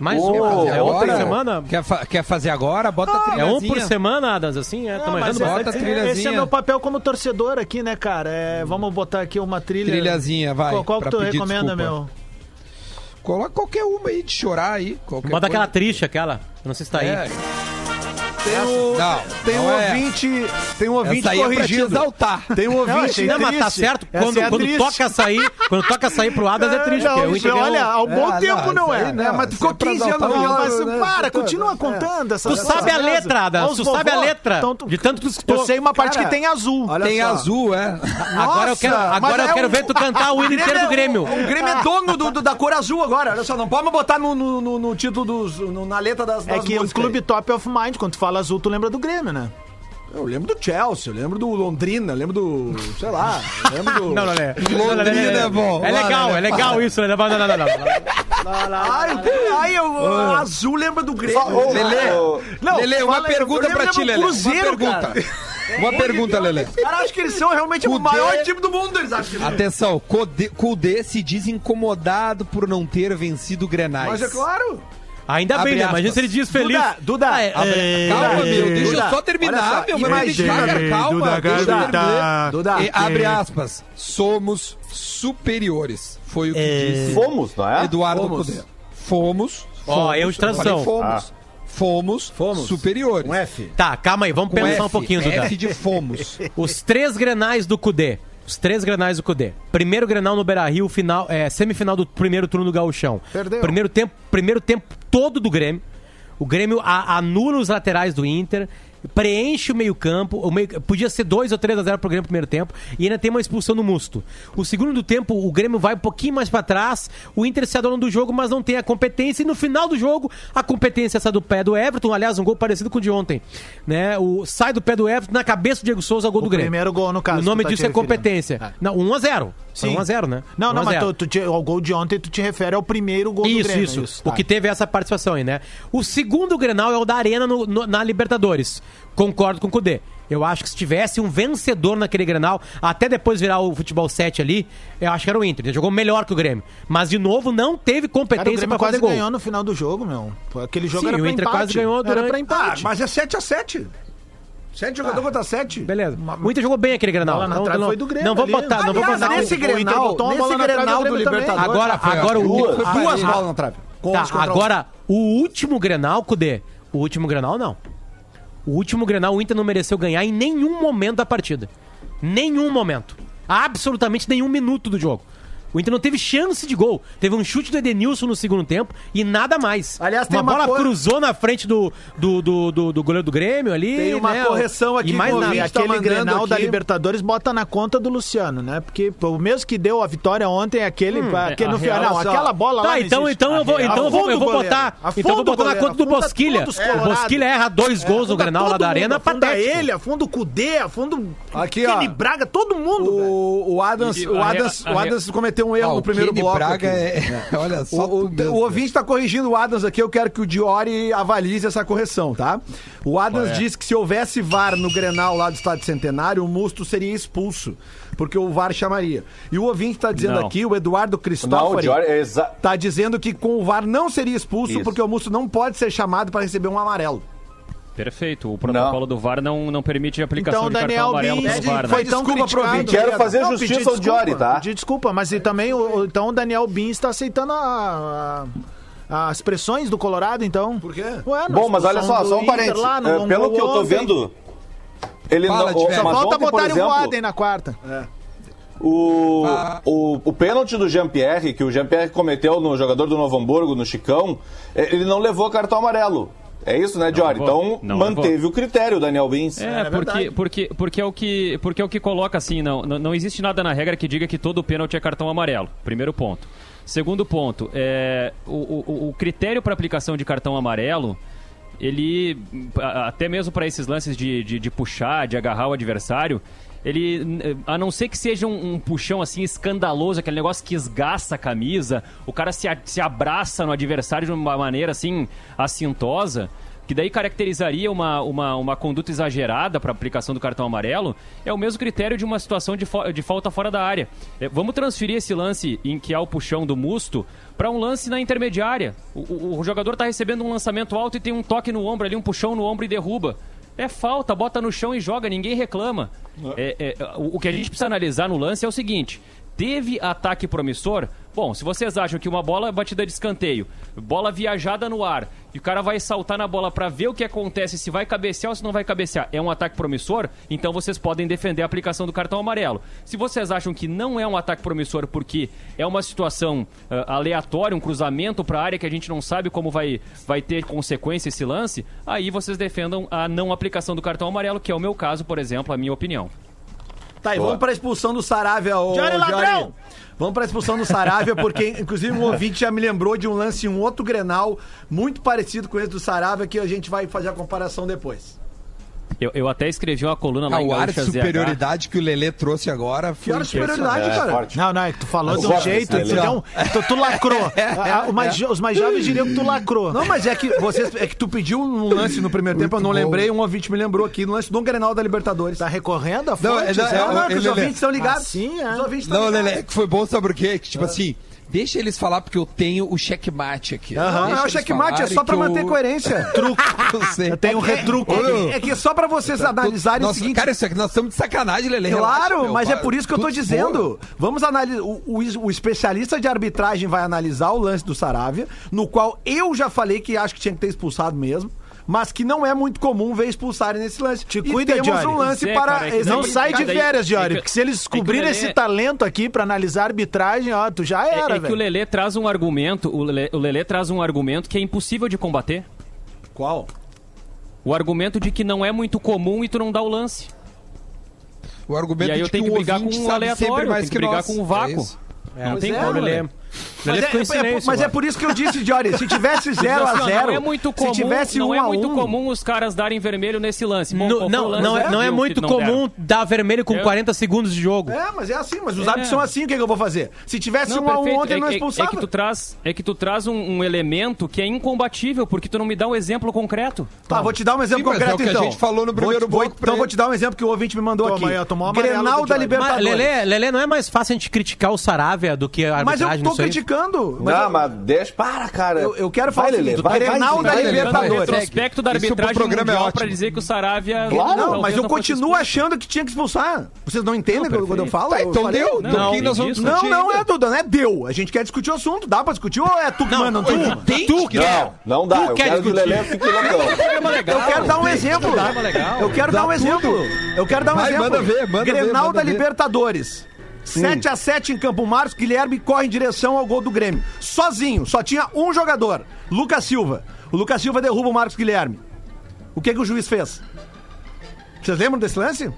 Mais Ô, um. É um por semana? Quer, fa- quer fazer agora? Bota a É trilhazinha. um por semana, Adams, assim? É, tá mas é- bota a é- trilhazinha. esse é meu papel como torcedor aqui, né, cara? É, vamos botar aqui uma trilha. Trilhazinha, vai, Qual, qual que tu recomenda, desculpa. meu? Coloca qualquer uma aí de chorar aí. Bota aquela coisa. triste, aquela. Não sei se tá aí. É. Tem um, Não, tem um não é. ouvinte, tem um ouvinte Essa aí é pra te corrigido. exaltar. Tem um ouvinte. achei Não, mas tá certo. Essa Quando, é quando triste. toca sair, quando toca sair pro Adams é triste. Não, porque o Inter ganhou- olha, há um bom tempo não, não, é. não. É, mas ficou Isso é pra 15 anos no Não, mas para, continua é. contando essas Tu sabe a letra, os Tu sabe a letra. Então, De tanto que tu. Eu sei uma parte que tem azul. Tem azul, é. Agora eu quero, agora eu é quero um- ver tu cantar o hino inteiro do Grêmio. O, Grêmio é dono do- do- da cor azul agora. Olha só, não pode botar no, título dos. na letra das, É que o clube top of mind, quando tu fala azul, tu lembra do Grêmio, né? Eu lembro do Chelsea, eu lembro do Londrina, eu lembro do. sei lá. Eu lembro do. [laughs] Não, não, é. Londrina é bom. É legal, é legal isso. né? Não, não, não, não, não. Ai, o- ai, o azul lembra do Grêmio. Ô, Não, Lelê, uma fala- pergunta eu pra ti. Cruzeiro, uma pergunta. cara. Uma pergunta, Lelê. Os caras acham que eles são realmente o maior time do mundo, eles acham que Atenção, Cudê, Cudê se diz incomodado por não ter vencido o Grenais. Mas é claro. Ainda Abre bem, né? aspas. Imagina se ele diz feliz. Duda, Duda, Ah, é, abre- é, Calma, é, meu, deixa Duda, eu só terminar, só, meu, mas imagina- devagar, calma, Duda, deixa eu terminar. Duda, E, abre aspas, somos superiores, foi o que disse Fomos, não é? Eduardo Fomos. Cudê. Fomos, Ó, fomos, erro de tradução. eu Fomos, fomos, Fomos. superiores. Um F. Tá, calma aí, vamos Com pensar F, um pouquinho, Duda. F de fomos. Os três grenais do Cudê. Os três grenais do Cudê. Primeiro grenal no Beira-Rio, final, é, semifinal do primeiro turno do Gauchão. Perdeu. Primeiro tempo, primeiro tempo todo do Grêmio. O Grêmio a- anula os laterais do Inter, preenche o meio-campo. O meio, podia ser 2 ou 3 a 0 pro Grêmio no primeiro tempo e ainda tem uma expulsão no Musto. O segundo tempo, o Grêmio vai um pouquinho mais pra trás, o Inter se adona do jogo, mas não tem a competência. E no final do jogo, a competência sai do pé do Everton. Aliás, um gol parecido com o de ontem. Né? O, sai do pé do Everton, na cabeça do Diego Souza, o gol O do Grêmio. primeiro gol, no caso, O nome tá disso é competência. É. Não, 1 a 0 Foi Sim. 1 a 0 né? Não, 1 não, mas 0. tu, tu te, o gol de ontem tu te refere ao primeiro gol do Isso, Grêmio. isso. tá. O que teve essa participação aí, né? O segundo Grenal é o da Arena no- no- na Libertadores. Concordo com o Cudê. Eu acho que se tivesse um vencedor naquele Grenal, até depois virar o futebol 7 ali, eu acho que era o Inter. Ele jogou melhor que o Grêmio. Mas, de novo, não teve competência Grêmio pra quase fazer gol. ganhou no final do jogo, meu. Aquele jogo Sim, era o pra Inter empate. quase ganhou Era durante- pra Ah, empate. mas é 7x7. 7 jogador contra 7. Beleza. O Inter jogou bem aquele Grenal. Não, não, foi do Grêmio não vou botar, não vou botar. nesse Grenal, nesse Grenal do. Libertadores. Agora, agora o duas- Ah, bolas na trave. Tá, agora, o último Grenal, Cudê, o último Grenal não. O último Grenal, o Inter não mereceu ganhar em nenhum momento da partida. Nenhum momento. Absolutamente nenhum minuto do jogo. O Inter não teve chance de gol. Teve um chute do Edenilson no segundo tempo e nada mais. Aliás, tem uma uma bola coisa- cruzou na frente do, do, do, do, do goleiro do Grêmio ali. Tem uma né? correção aqui E mais nada. Tá aquele Grenal da aqui. Libertadores bota na conta do Luciano, né? Porque o mesmo que deu a vitória ontem, aquele. aquele a no real- final, só. aquela bola lá. Tá, não então, então eu vou, então eu vou, eu vou botar, então eu vou botar na conta do Bosquilha. O. Bosquilha erra dois gols no Grenal lá da Arena, afunda patético. ele, afunda o Cudê, afunda o Aqui, ó. Kenny Braga, todo mundo. O, Adams, o Adams, o Adams cometeu um erro Ah, no o primeiro Kenny bloco. Braga aqui. é... Olha [laughs] só O, o, o ouvinte tá corrigindo o Adams aqui, eu quero que o Diori avalize essa correção, tá? O Adams disse que se houvesse VAR no Grenal lá do Estádio Centenário, o Musto seria expulso, porque o VAR chamaria. E o ouvinte tá dizendo Não. aqui, o Eduardo Não, o Cristófori, Diori é exa... tá dizendo que com o VAR não seria expulso, Isso. porque o Musto não pode ser chamado para receber um amarelo. Perfeito. O protocolo do VAR não, não permite a aplicação Então, de cartão Daniel amarelo Bin pelo VAR, né? foi tão Desculpa pro criticado. Quero fazer Não, justiça ao Diori, tá? pedi desculpa, mas e também o, então o Daniel Bin está aceitando a- a- as pressões do Colorado, então. Por quê? Ué, Bom, mas olha só, só um parênteses. lá, no É, pelo que eu tô vendo, ele Fala, não. Só falta botar o Voaden na quarta. O, Ah. o, o pênalti do Jean-Pierre, que o Jean-Pierre cometeu no jogador do Novo Hamburgo, no Chicão, eh, ele não levou cartão amarelo. É isso, né, Diori? Então Não manteve o critério, o Daniel Bins. É, porque, porque, porque, é o que, porque é o que coloca assim, não, não, não existe nada na regra que diga que todo pênalti é cartão amarelo. Primeiro ponto. Segundo ponto, é, o, o, o critério para aplicação de cartão amarelo, ele, até mesmo para esses lances de, de, de puxar, de agarrar o adversário, ele, a não ser que seja um, um puxão assim escandaloso, aquele negócio que esgaça a camisa, o cara se, a- se abraça no adversário de uma maneira assim assintosa, que daí caracterizaria uma, uma, uma conduta exagerada para aplicação do cartão amarelo, é o mesmo critério de uma situação de, de falta fora da área. É, vamos transferir esse lance em que há o puxão do musto para um lance na intermediária. O, o- o jogador está recebendo um lançamento alto e tem um toque no ombro ali, um puxão no ombro e derruba. É falta, bota no chão e joga, ninguém reclama. É, é, o, o que a gente precisa analisar no lance é o seguinte: teve ataque promissor? Bom, se vocês acham que uma bola batida de escanteio, bola viajada no ar, e o cara vai saltar na bola para ver o que acontece, se vai cabecear ou se não vai cabecear, é um ataque promissor, então vocês podem defender a aplicação do cartão amarelo. Se vocês acham que não é um ataque promissor porque é uma situação ah, aleatória, um cruzamento para a área que a gente não sabe como vai, vai ter consequência esse lance, aí vocês defendam a não aplicação do cartão amarelo, que é o meu caso, por exemplo, a minha opinião. Tá, e vamos pra expulsão do Saravia, ô Diori ladrão! Vamos pra expulsão do Saravia, porque inclusive um ouvinte já me lembrou de um lance um outro Grenal, muito parecido com esse do Saravia, que a gente vai fazer a comparação depois. Eu, eu até escrevi uma coluna lá Ah, em o ar de ZH. superioridade que o Lelê trouxe agora. Que hora de foi superioridade, É, cara? forte. Não, não, é que tu falou Eu de um jeito, desse tu, deu- tu, tu lacrou. [laughs] Ah, o mais jo- os mais jovens diriam que tu lacrou. Não, mas é que vocês, é que tu pediu um lance no primeiro tempo, eu não bom. lembrei, um ouvinte me lembrou aqui, no lance do Grenal da Libertadores. Tá recorrendo a Não, é- é, Não, não, que os ouvintes estão ligados. Ah, sim, é. Os ouvintes estão Não, ligados. Lelê, que foi bom, sabe por quê? Que, tipo assim, deixa eles falar porque eu tenho o checkmate aqui. Aham, Deixa é o checkmate, é só pra manter [laughs] eu- coerência. Truco. Eu tenho um retruco. É que, é que só pra vocês analisarem o Nossa, seguinte. cara, isso aqui nós estamos de sacanagem, Lelê. Claro, relaxa, mas é por isso que eu tô Tudo dizendo. Vamos analisar. O, o- o especialista de arbitragem vai analisar o lance do Saravia, no qual eu já falei que acho que tinha que ter expulsado mesmo. Mas que não é muito comum ver expulsarem nesse lance. Te e cuida, temos um lance é, para. cara, é que Não sai de férias, Diori, é que- porque se eles é que descobrirem Lelê- esse talento aqui pra analisar a arbitragem, ó, tu já É, era, é que o velho. Lelê traz um argumento, o Lelê, o Lelê traz um argumento que é impossível de combater. Qual? O argumento de que não é muito comum e tu não dá o lance. O argumento E aí eu tenho que um brigar com um aleatório, eu tenho que brigar nós. com um É vácuo. isso. não tem é, como. O Lelê, Mas, é, é- silêncio. mas é por isso que eu disse, Jory, se tivesse 0 Assim, a ó, 0 não é muito comum, se tivesse não 1 é a muito 1 comum os caras darem vermelho nesse lance. Bom, No- não, lance não, é, não é muito não comum deram? dar vermelho com É. 40 segundos de jogo. É, mas é assim, mas os É. árbitros são assim, o que, que eu vou fazer? Se tivesse Não, 1 a 1 perfeito. ontem, não é, é- expulsava. é que tu traz, é que tu traz um, um elemento que é incombatível, porque tu não me dá um exemplo concreto. Tá, vou te dar um exemplo Sim, mas concreto é o que a então. gente falou no primeiro vou, bloco Então vou te dar um exemplo que o ouvinte me mandou aqui. um Grenal da. Libertadores. Lelê, não é mais fácil a gente criticar o Saravia do que a arbitragem aí? Criticando. Mas Não, eu- mas deixa. Para, cara. Eu- eu quero falar Vai, o vai, Grenal vai, da Libertadores. retrospecto da Isso pro arbitragem programa é mundial ótimo. pra dizer que o Saravia... Claro. Não, mas eu não continuo achando que tinha que expulsar. Vocês não entendem Não, quando eu falo? Tá, Eu então falei- deu. Não, nós vamos Não, não ainda? é, Duda, não é deu. A gente quer discutir o assunto. Dá pra discutir ou é tu que manda? Não, como. Tem que Não, não dá. Eu quer quero que o discutir? Lelê fique loucão. Eu quero dar um exemplo. Eu quero dar um exemplo. Eu quero dar um exemplo. manda ver, manda ver, Grenal da. Libertadores. 7x7 em Campo Marcos, Guilherme corre em direção ao gol do Grêmio. Sozinho, só tinha um jogador, Lucas Silva. O Lucas Silva derruba o Marcos Guilherme. O que, que o juiz fez? Vocês lembram desse lance?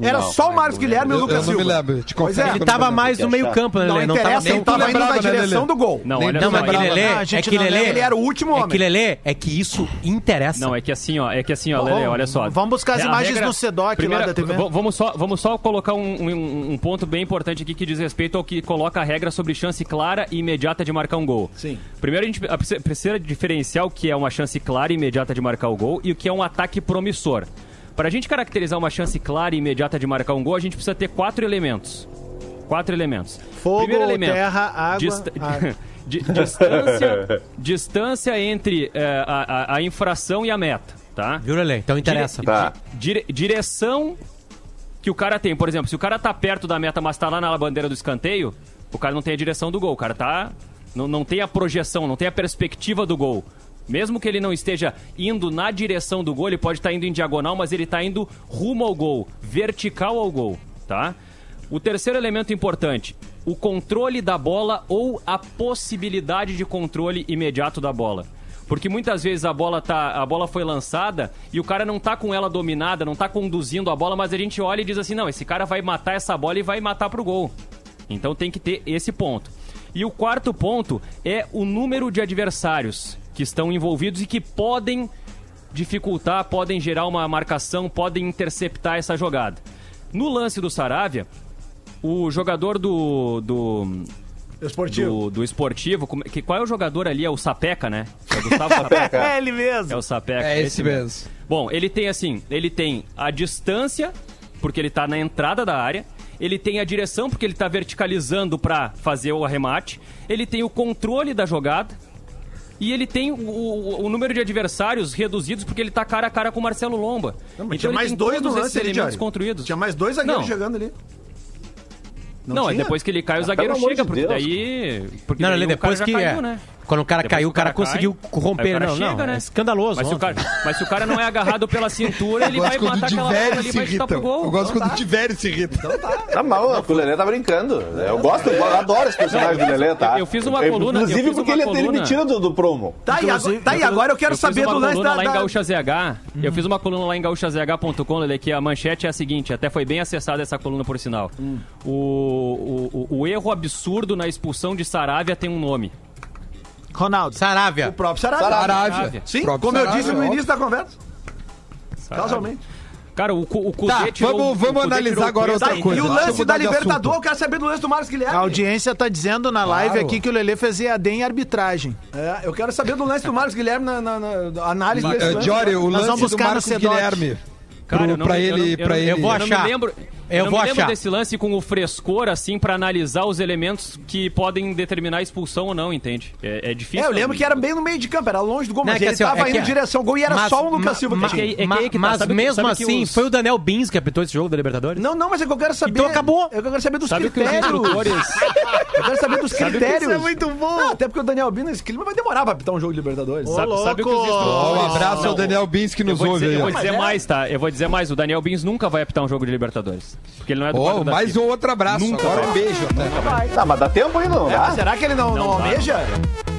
Era Não, só o Marcos Guilherme e o Lucas eu não me Silva. lembro, te Pois confesso é. Ele não tava mais no meio campo, né, Não Lelê? Não tava nem... ele tava indo na direção do gol. Não, olha Não, mas Lelê, a é que não Lelê... Ele era o último É homem. que Lelê, é que isso interessa. Não, é que assim, ó, é que assim, ó, Lelê, olha só. vamos buscar as A imagens no Sedoc lá da TV. Vamos só, vamos só colocar um, ponto bem importante aqui que diz respeito ao que coloca a regra sobre chance clara e imediata de marcar um gol. Sim. Primeiro a gente precisa diferenciar o que é uma chance clara e imediata de marcar o gol e o que é um ataque promissor. Para a gente caracterizar uma chance clara e imediata de marcar um gol, a gente precisa ter quatro elementos. Quatro elementos. Fogo, terra, água, Dista- [laughs] água. Di- distância, distância entre eh, a, a- a infração e a meta, tá? Viu, Lelê? Então interessa. Tá. Dire- direção que o cara tem. Por exemplo, se o cara tá perto da meta, mas tá lá na bandeira do escanteio, o cara não tem a direção do gol. O cara tá. Não, não tem a projeção, não tem a perspectiva do gol. Mesmo que ele não esteja indo na direção do gol, ele pode estar indo em diagonal, mas ele está indo rumo ao gol, vertical ao gol, tá? O terceiro elemento importante, o controle da bola ou a possibilidade de controle imediato da bola. Porque muitas vezes a bola tá, a bola foi lançada e o cara não tá com ela dominada, não tá conduzindo a bola, mas a gente olha e diz assim: "Não, esse cara vai matar essa bola e vai matar pro gol". Então tem que ter esse ponto. E o quarto ponto é o número de adversários que estão envolvidos e que podem dificultar, podem gerar uma marcação, podem interceptar essa jogada. No lance do Saravia, o jogador do, do, Esportivo. do, do esportivo, como- que, qual é o jogador ali? É o Sapeca, né? É o Gustavo [laughs] Sapeca. É ele mesmo. É o Sapeca. É esse mesmo. Bom, ele tem assim, ele tem a distância, porque ele tá na entrada da área. Ele tem a direção, porque ele tá verticalizando para fazer o arremate. Ele tem o controle da jogada. E ele tem o, o- o número de adversários reduzidos, porque ele tá cara a cara com o Marcelo Lomba. Não, mas então tinha mais dois no lance ali, Diário. construídos. Tinha mais dois zagueiros Não. chegando ali. Não, é tinha? depois que ele cai, o Ah, zagueiro chega, de porque Deus. daí. Porque Não, daí Lelê, o cara depois já que. caiu, é, né? Quando o cara Depois caiu, o cara cai, conseguiu aí corromper. o cara Não, não. chega, É né? escandaloso. Mas se, cara, mas se o cara não é agarrado pela [laughs] cintura, ele vai matar o aquela bola ali e vai chutar pro gol. Eu gosto quando o Diverio se irrita. Tá mal, o Lelê tá brincando. Eu gosto, eu adoro esse personagem do Lelê, tá? eu fiz uma coluna- Inclusive porque ele, coluna- tira do, do promo. Tá, e agora, tá, agora eu quero saber do lance da... lá em Gaúcha ZH. Eu fiz uma coluna lá em gaúchazh.com, Lele, que a manchete é a seguinte, até foi bem acessada essa coluna por sinal. O- o erro absurdo na expulsão de Saravia tem um nome. Ronaldo. Saravia. O próprio Saravia. Saravia. Sim, Próprio como eu disse no início da conversa. Saravia. Casualmente. Cara, o, o Cudê Tá, tirou- vamos- o vamos Cudê analisar tirou agora outra Tá, coisa. e o lance da. Libertador, eu quero saber do lance do Marcos Guilherme. A audiência tá dizendo na live Claro. aqui que o Lelê fez EAD em arbitragem. É, eu quero saber do lance do Marcos Guilherme na, na- na análise Ma- desse eh, lance. Jory, o lance do Marcos. Guilherme. Cara, pro- eu pra eu ele, não- eu pra ele. Eu vou Eu não achar. me lembro, Eu não vou me lembro achar. desse lance com o frescor, assim, pra analisar os elementos que podem determinar a expulsão ou não, entende? É, é difícil. É, eu lembro que era bem no meio de campo, era longe do gol, Não, mas é que ele assim, tava é que- indo em direção ao gol e era Mas- só o Lucas Silva que tinha. é que- é tá, mas sabe que- mesmo sabe que assim, os- foi o Daniel Bins que apitou esse jogo da Libertadores? Não, não, mas é que eu quero saber. Então acabou. Eu quero saber dos Sabe que os critérios. instrutores... Eu quero saber dos Sabe critérios. isso é muito bom. Não, até porque o Daniel Bino, esse clima vai demorar pra apitar um jogo de Libertadores. Sabe, louco! sabe o que os instrutores... um abraço ao Daniel Bins que Eu nos vou ouve dizer, aí. eu vou dizer Mas é- mais, tá? Eu vou dizer mais. O Daniel Bins nunca vai apitar um jogo de Libertadores. Porque ele não é do da mais um outro abraço. Nunca Agora vai. um beijo. até. Tá, mas dá tempo ainda, não É, dá? será que ele não, não, Não dá, almeja?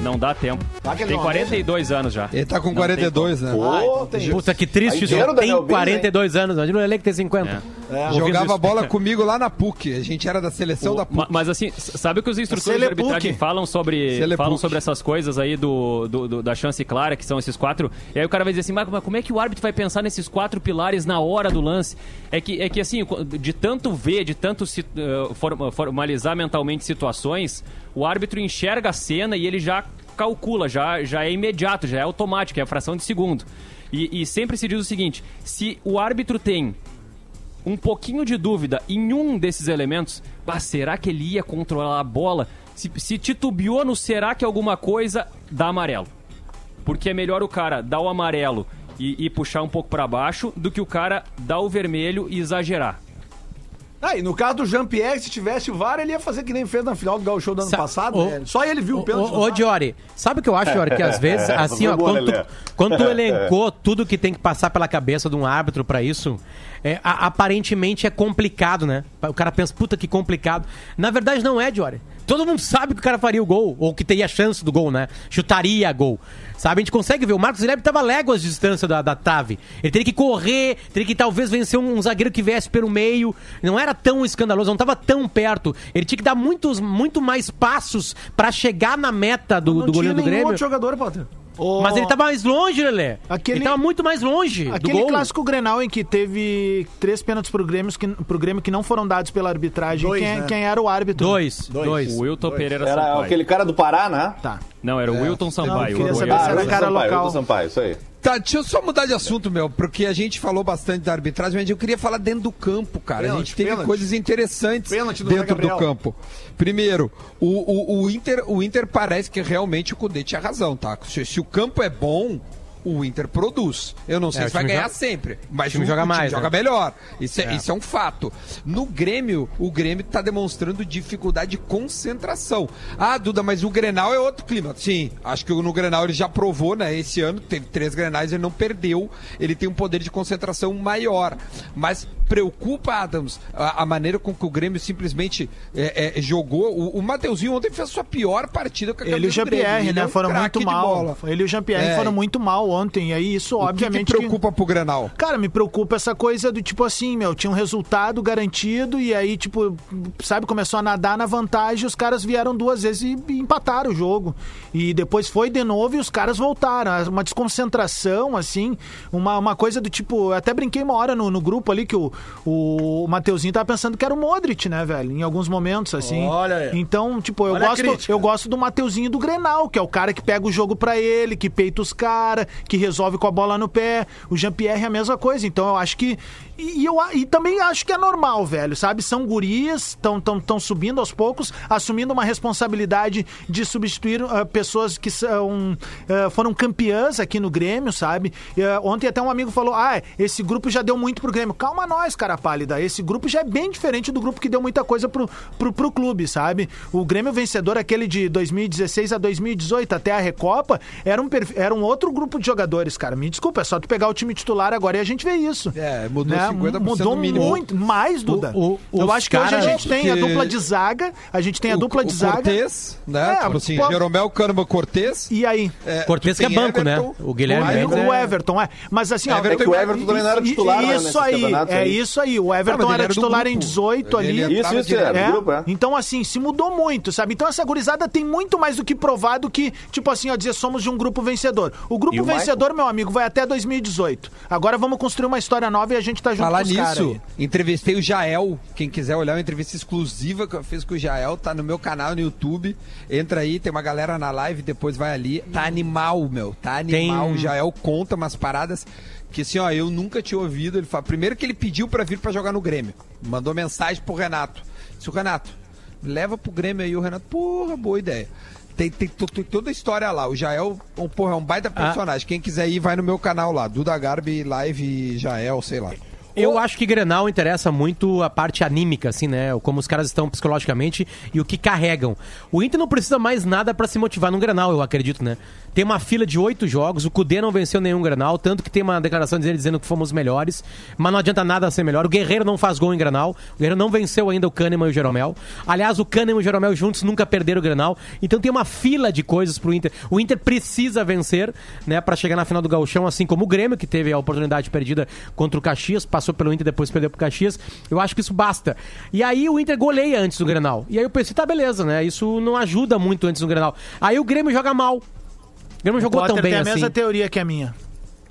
Não dá tempo. Tem não 42 anos já. Ele tá com Não 42, né? Pô, Ah, então tem- Puta, que triste isso. Tem Daniel Bins, 42 anos. Imagina o Lelê que tem 50. É. Ouvindo Jogava bola comigo lá na PUC. A gente era da seleção da Ma- PUC. Mas assim, sabe que os instrutores de arbitragem falam sobre, falam sobre essas coisas aí do, do- do- da chance clara, que são esses quatro. E aí o cara vai dizer assim, mas como é que o árbitro vai pensar nesses quatro pilares na hora do lance? É que, é que assim, de tanto ver, de tanto se, forma- formalizar mentalmente situações, o árbitro enxerga a cena e ele já calcula, já, já é imediato, já é automático, é a fração de segundo. E, e sempre se diz o seguinte: se o árbitro tem um pouquinho de dúvida em um desses elementos, bah, será que ele ia controlar a bola? Se, se titubeou no será que alguma coisa, dá amarelo. Porque é melhor o cara dar o amarelo e, e puxar um pouco pra baixo do que o cara dar o vermelho e exagerar. Ah, e no caso do Jean-Pierre, se tivesse o VAR, ele ia fazer que nem fez na final do Gaucho Show do ano Sa- passado. Ô, né? Só ele viu o Ô, pênalti. ô. Diori, sabe o que eu acho, Diori? Que às [laughs] vezes, assim, ó, quando tu, quando tu [laughs] elencou tudo que tem que passar pela cabeça de um árbitro pra isso, é, a- aparentemente é complicado, né? O cara pensa, puta que complicado. Na verdade, não é, Diori. Todo mundo sabe que o cara faria o gol, ou que teria chance do gol, né? Chutaria gol. Sabe? A gente consegue ver. O Marcos Guilherme tava léguas de distância da, da trave. Ele teria que correr, teria que talvez vencer um, um zagueiro que viesse pelo meio. Não era tão escandaloso, não tava tão perto. Ele tinha que dar muitos, muito mais passos pra chegar na meta do, Não do tinha goleiro do Grêmio. outro jogador, Potter. Mas ele tava mais longe, Lelê. Aquele- Ele tava muito mais longe do Aquele gol. clássico Grenal em que teve três pênaltis pro Grêmio que, pro Grêmio que não foram dados pela arbitragem. Dois, quem, né? quem era o árbitro? Dois, dois. O Wilton Pereira Era Sampaio. aquele cara do Pará, né? Tá. Não, era o Wilton Sampaio. queria o saber goleiro. se era cara Sampaio, local. Wilton Sampaio, isso aí. Tá, deixa eu só mudar de assunto, meu, porque a gente falou bastante da arbitragem, mas eu queria falar dentro do campo, cara. a Pênalti, gente teve pênalti. coisas interessantes Pênalti do dentro do campo. Primeiro, o, o, o Inter, o Inter parece que realmente o Cudê tinha razão, tá? Se, se o campo é bom, o Inter produz. Eu não sei É, se vai ganhar joga- sempre, mas o time o, joga o time mais, joga né? melhor. Isso é, isso é um fato. No Grêmio, o Grêmio tá demonstrando dificuldade de concentração. Ah, Duda, mas o Grenal é outro clima. Sim, acho que no Grenal ele já provou, né? Esse ano teve três Grenais, ele não perdeu. Ele tem um poder de concentração maior. Mas preocupa, Adams, a, a maneira com que o Grêmio simplesmente é, é, jogou. O, o Mateuzinho ontem fez a sua pior partida com a Ele e o. Jean-Pierre, é né? um foram muito mal. Ele e o Jean-Pierre É. foram muito mal ontem. E aí isso, O que que obviamente. preocupa pro Grenal? Cara, me preocupa essa coisa do tipo assim, meu, tinha um resultado garantido e aí, tipo, sabe, começou a nadar na vantagem, os caras vieram duas vezes e, e empataram o jogo. E depois foi de novo e os caras voltaram. Uma desconcentração, assim, uma, uma coisa do tipo. eu Até brinquei uma hora no, no grupo ali que o, o Mateuzinho tava pensando que era o Modric, né, velho? Em alguns momentos, assim. Olha aí. Então, tipo, eu Olha a gosto, crítica. eu gosto do Mateuzinho do Grenal, que é o cara que pega o jogo pra ele, que peita os caras, que resolve com a bola no pé. O Jean-Pierre é a mesma coisa. Então eu acho que. E, e eu, e também acho que é normal, velho, sabe? São gurias, estão tão, tão subindo aos poucos, assumindo uma responsabilidade de substituir ah, pessoas que são, ah, foram campeãs aqui no Grêmio, sabe? Ah, ontem até um amigo falou: ah, esse grupo já deu muito pro Grêmio. Calma nós, cara pálida. Esse grupo já é bem diferente do grupo que deu muita coisa pro, pro, pro clube, sabe? O Grêmio vencedor, aquele de 2016 a 2018 até a Recopa, era um, era um outro grupo de jogadores, cara. Me desculpa, é só tu pegar o time titular agora e a gente vê isso. É, mudou né? 50% Mudou muito, mais, Duda. O- o- Eu acho que hoje a gente tem a dupla de zaga, a gente tem a dupla de o zaga. Cortez, né? É, tipo assim, pô- Jeromel, Kahneman, Cortez. E aí? É, Cortez que é banco, né? Everton, O Guilherme o, o é- Everton, é. Mas assim, ó, Everton É que o Everton também não era titular, né, Isso nesses aí, é aí, isso aí. O Ah, Everton ele era titular em 18 ali. Ele Isso, isso, direto. é, É, é. Então, assim, se mudou muito, sabe? Então, essa gurizada tem muito mais do que provado que, tipo assim, ó, dizer somos de um grupo vencedor. O grupo vencedor, meu amigo, vai até 2018. Agora vamos construir uma história nova e a gente tá junto Falar nisso, entrevistei o Jael. Quem quiser olhar uma entrevista exclusiva que eu fiz com o Jael, tá no meu canal no YouTube. Entra aí, tem uma galera na live, depois vai ali. Tá animal, meu. Tá animal. Tem- O Jael conta umas paradas que assim, ó, eu nunca tinha ouvido. Ele fala, primeiro que ele pediu pra vir pra jogar no Grêmio. Mandou mensagem pro Renato. Disse, o Renato, leva pro Grêmio aí o Renato. Porra, boa ideia. Tem, tem, tem toda a história lá. O Jael, um, porra, é um baita personagem. Quem quiser ir, vai no meu canal lá. Duda Garbi, Live Jael, sei lá. Eu acho que Grenal interessa muito a parte anímica, assim, né? Como os caras estão psicologicamente e o que carregam. O Inter não precisa mais nada pra se motivar no Grenal, eu acredito, né? Tem uma fila de oito jogos, o Cudê não venceu nenhum Grenal, tanto que tem uma declaração dele dizendo que fomos melhores, mas não adianta nada ser melhor. O Guerreiro não faz gol em Grenal, o Guerreiro não venceu ainda o Kahneman e o Jeromel. Aliás, o Kahneman e o Jeromel juntos nunca perderam o Grenal, então tem uma fila de coisas pro Inter. O Inter precisa vencer, né, para chegar na final do Gauchão, assim como o Grêmio, que teve a oportunidade perdida contra o Caxias, passou pelo Inter, depois perdeu pro Caxias. Eu acho que isso basta. E aí o Inter goleia antes do Grenal. E aí eu pensei, tá beleza, né? Isso não ajuda muito antes do Grenal. Aí o Grêmio joga mal. O Grêmio jogou Potter tão bem tem a assim. mesma teoria que a minha.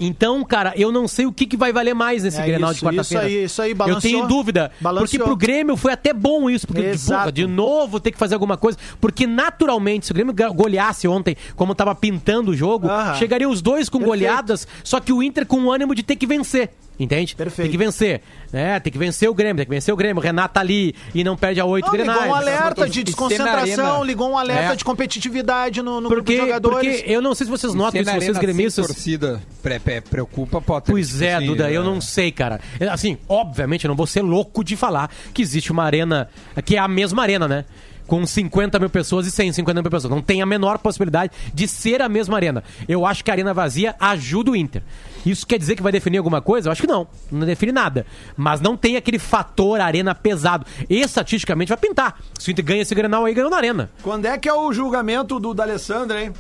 Então, cara, eu não sei o que, que vai valer mais nesse É Grenal isso, de quarta-feira. isso aí, isso aí, Eu balanceou. tenho dúvida. Balanceou. Porque pro Grêmio foi até bom isso, porque Exato. porra, de novo ter que fazer alguma coisa. Porque naturalmente, se o Grêmio goleasse ontem, como tava pintando o jogo, Aham. chegaria os dois com Perfeito. goleadas, só que o Inter com o ânimo de ter que vencer. Entende? Perfeito. Tem que vencer. Né? Tem que vencer o Grêmio, tem que vencer o Grêmio. O Renato tá ali e não perde a oito Não, ligou um alerta de desconcentração, ligou um alerta É. de competitividade no, no grupo Porque, de jogadores. porque eu não sei se vocês notam isso, vocês gremistas. torcida pre- pre- preocupa, Potter. Pois Tipo é, assim, Duda, eu é. não sei, cara. Assim, obviamente, eu não vou ser louco de falar que existe uma arena que é a mesma arena, né? Com 50 mil pessoas e 150 mil pessoas. Não tem a menor possibilidade de ser a mesma arena. Eu acho que a arena vazia ajuda o Inter. Isso quer dizer que vai definir alguma coisa? Eu acho que não. Não define nada. Mas não tem aquele fator arena pesado. Estatisticamente vai pintar. Se o Inter ganha esse granal aí, ganhou na arena. Quando é que é o julgamento do D'Alessandro, hein?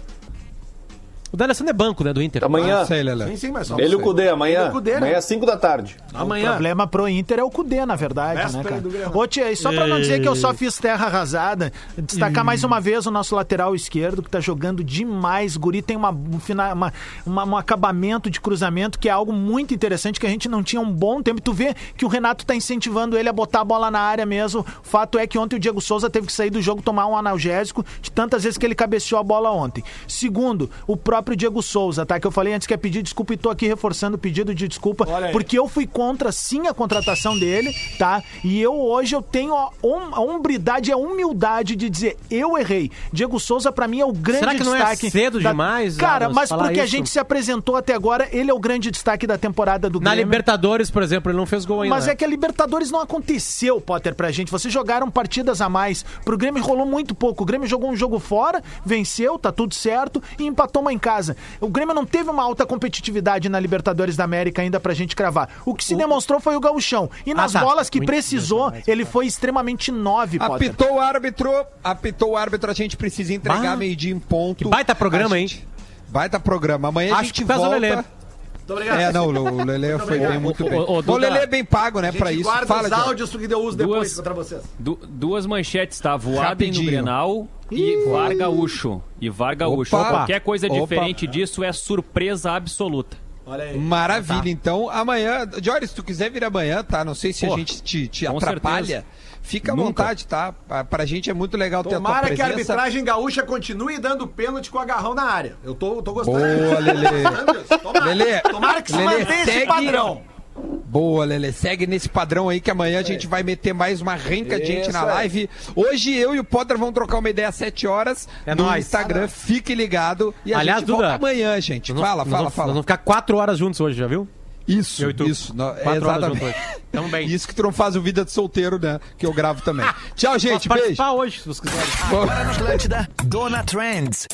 O D'Alessandro é banco, né, do Inter. Amanhã. Não sei, Lelé. Sim, sim, mas só Ele e o Cudê, amanhã. Ele o Cudê, né? Amanhã às 5 da tarde. O Amanhã. problema pro Inter é o Cudê, na verdade, Véspera né, cara? Ô, tia, e só pra não dizer que eu só fiz terra arrasada, destacar mais uma vez o nosso lateral esquerdo, que tá jogando demais. O Guri tem uma, um, uma- uma- um acabamento de cruzamento que é algo muito interessante, que a gente não tinha um bom tempo. Tu vê que o Renato tá incentivando ele a botar a bola na área mesmo. O fato é que ontem o Diego Souza teve que sair do jogo tomar um analgésico de tantas vezes que ele cabeceou a bola ontem. Segundo, o próprio Diego Souza, tá? Que eu falei antes que é pedir desculpa e tô aqui reforçando o pedido de desculpa, porque eu fui contra sim a contratação dele, tá? E eu hoje eu tenho a, a hombridade e a humildade de dizer eu errei. Diego Souza pra mim é o grande Será que não é destaque. cedo demais, Cara, Adams, mas porque a isso? gente se apresentou até agora, ele é o grande destaque da temporada do Na Grêmio. Libertadores, por exemplo, ele não fez gol ainda. Mas né? é que a Libertadores não aconteceu, Potter, pra gente. Vocês jogaram partidas a mais. Pro Grêmio rolou muito pouco. O Grêmio jogou um jogo fora, venceu, tá tudo certo, e empatou uma em casa. O Grêmio não teve uma alta competitividade na Libertadores da América ainda pra gente cravar. O que se demonstrou foi o gauchão. E nas tá. bolas que Muito precisou, mais, ele foi extremamente nove, Potter. Apitou o árbitro, apitou o árbitro, a gente precisa entregar meio-dia em ponto. que baita programa, A hein? gente- Baita programa. Amanhã a Acho gente que volta. Muito obrigado. É, não, o Lelê foi bem, muito bem. O Duda, Lelê é bem pago, né, pra isso. guarda Fala, os áudios que deu uso depois Duas- contra vocês. Du- duas manchetes, tá? Voaden no. Grenal e VAR Gaúcho. E VAR Gaúcho. Opa. Qualquer coisa Opa. diferente disso é surpresa absoluta. Olha aí. Maravilha, então amanhã, Jory, se tu quiser vir amanhã, tá? Não sei se Pô, a gente te, atrapalha. certeza. Fica à Nunca. vontade, tá? Pra- Pra gente é muito legal ter a tua Tomara que a presença. arbitragem gaúcha continue dando pênalti com agarrão na área. Eu tô, tô gostando. Boa, [laughs] Lelê. Tomara, Lelê, tomara que se Lelê, mantenha esse segue- padrão. Boa, Lele. Segue nesse padrão aí que amanhã a gente vai meter mais uma renca de gente na live. Hoje eu e o Potter vamos trocar uma ideia às 7 horas É no nóis. Instagram. Fique ligado. E a Aliás, gente volta Duda, amanhã, gente. Fala, fala, fala. Nós vamos ficar quatro horas juntos hoje, já viu? Isso, isso. No- Quatro horas exatamente. bem. [laughs] Isso que tu não faz o Vida de Solteiro, né? Que eu gravo também. [laughs] Tchau, Posso gente. Beijo. participar hoje, se vocês quiserem. Agora na Atlântida, Dona Trends.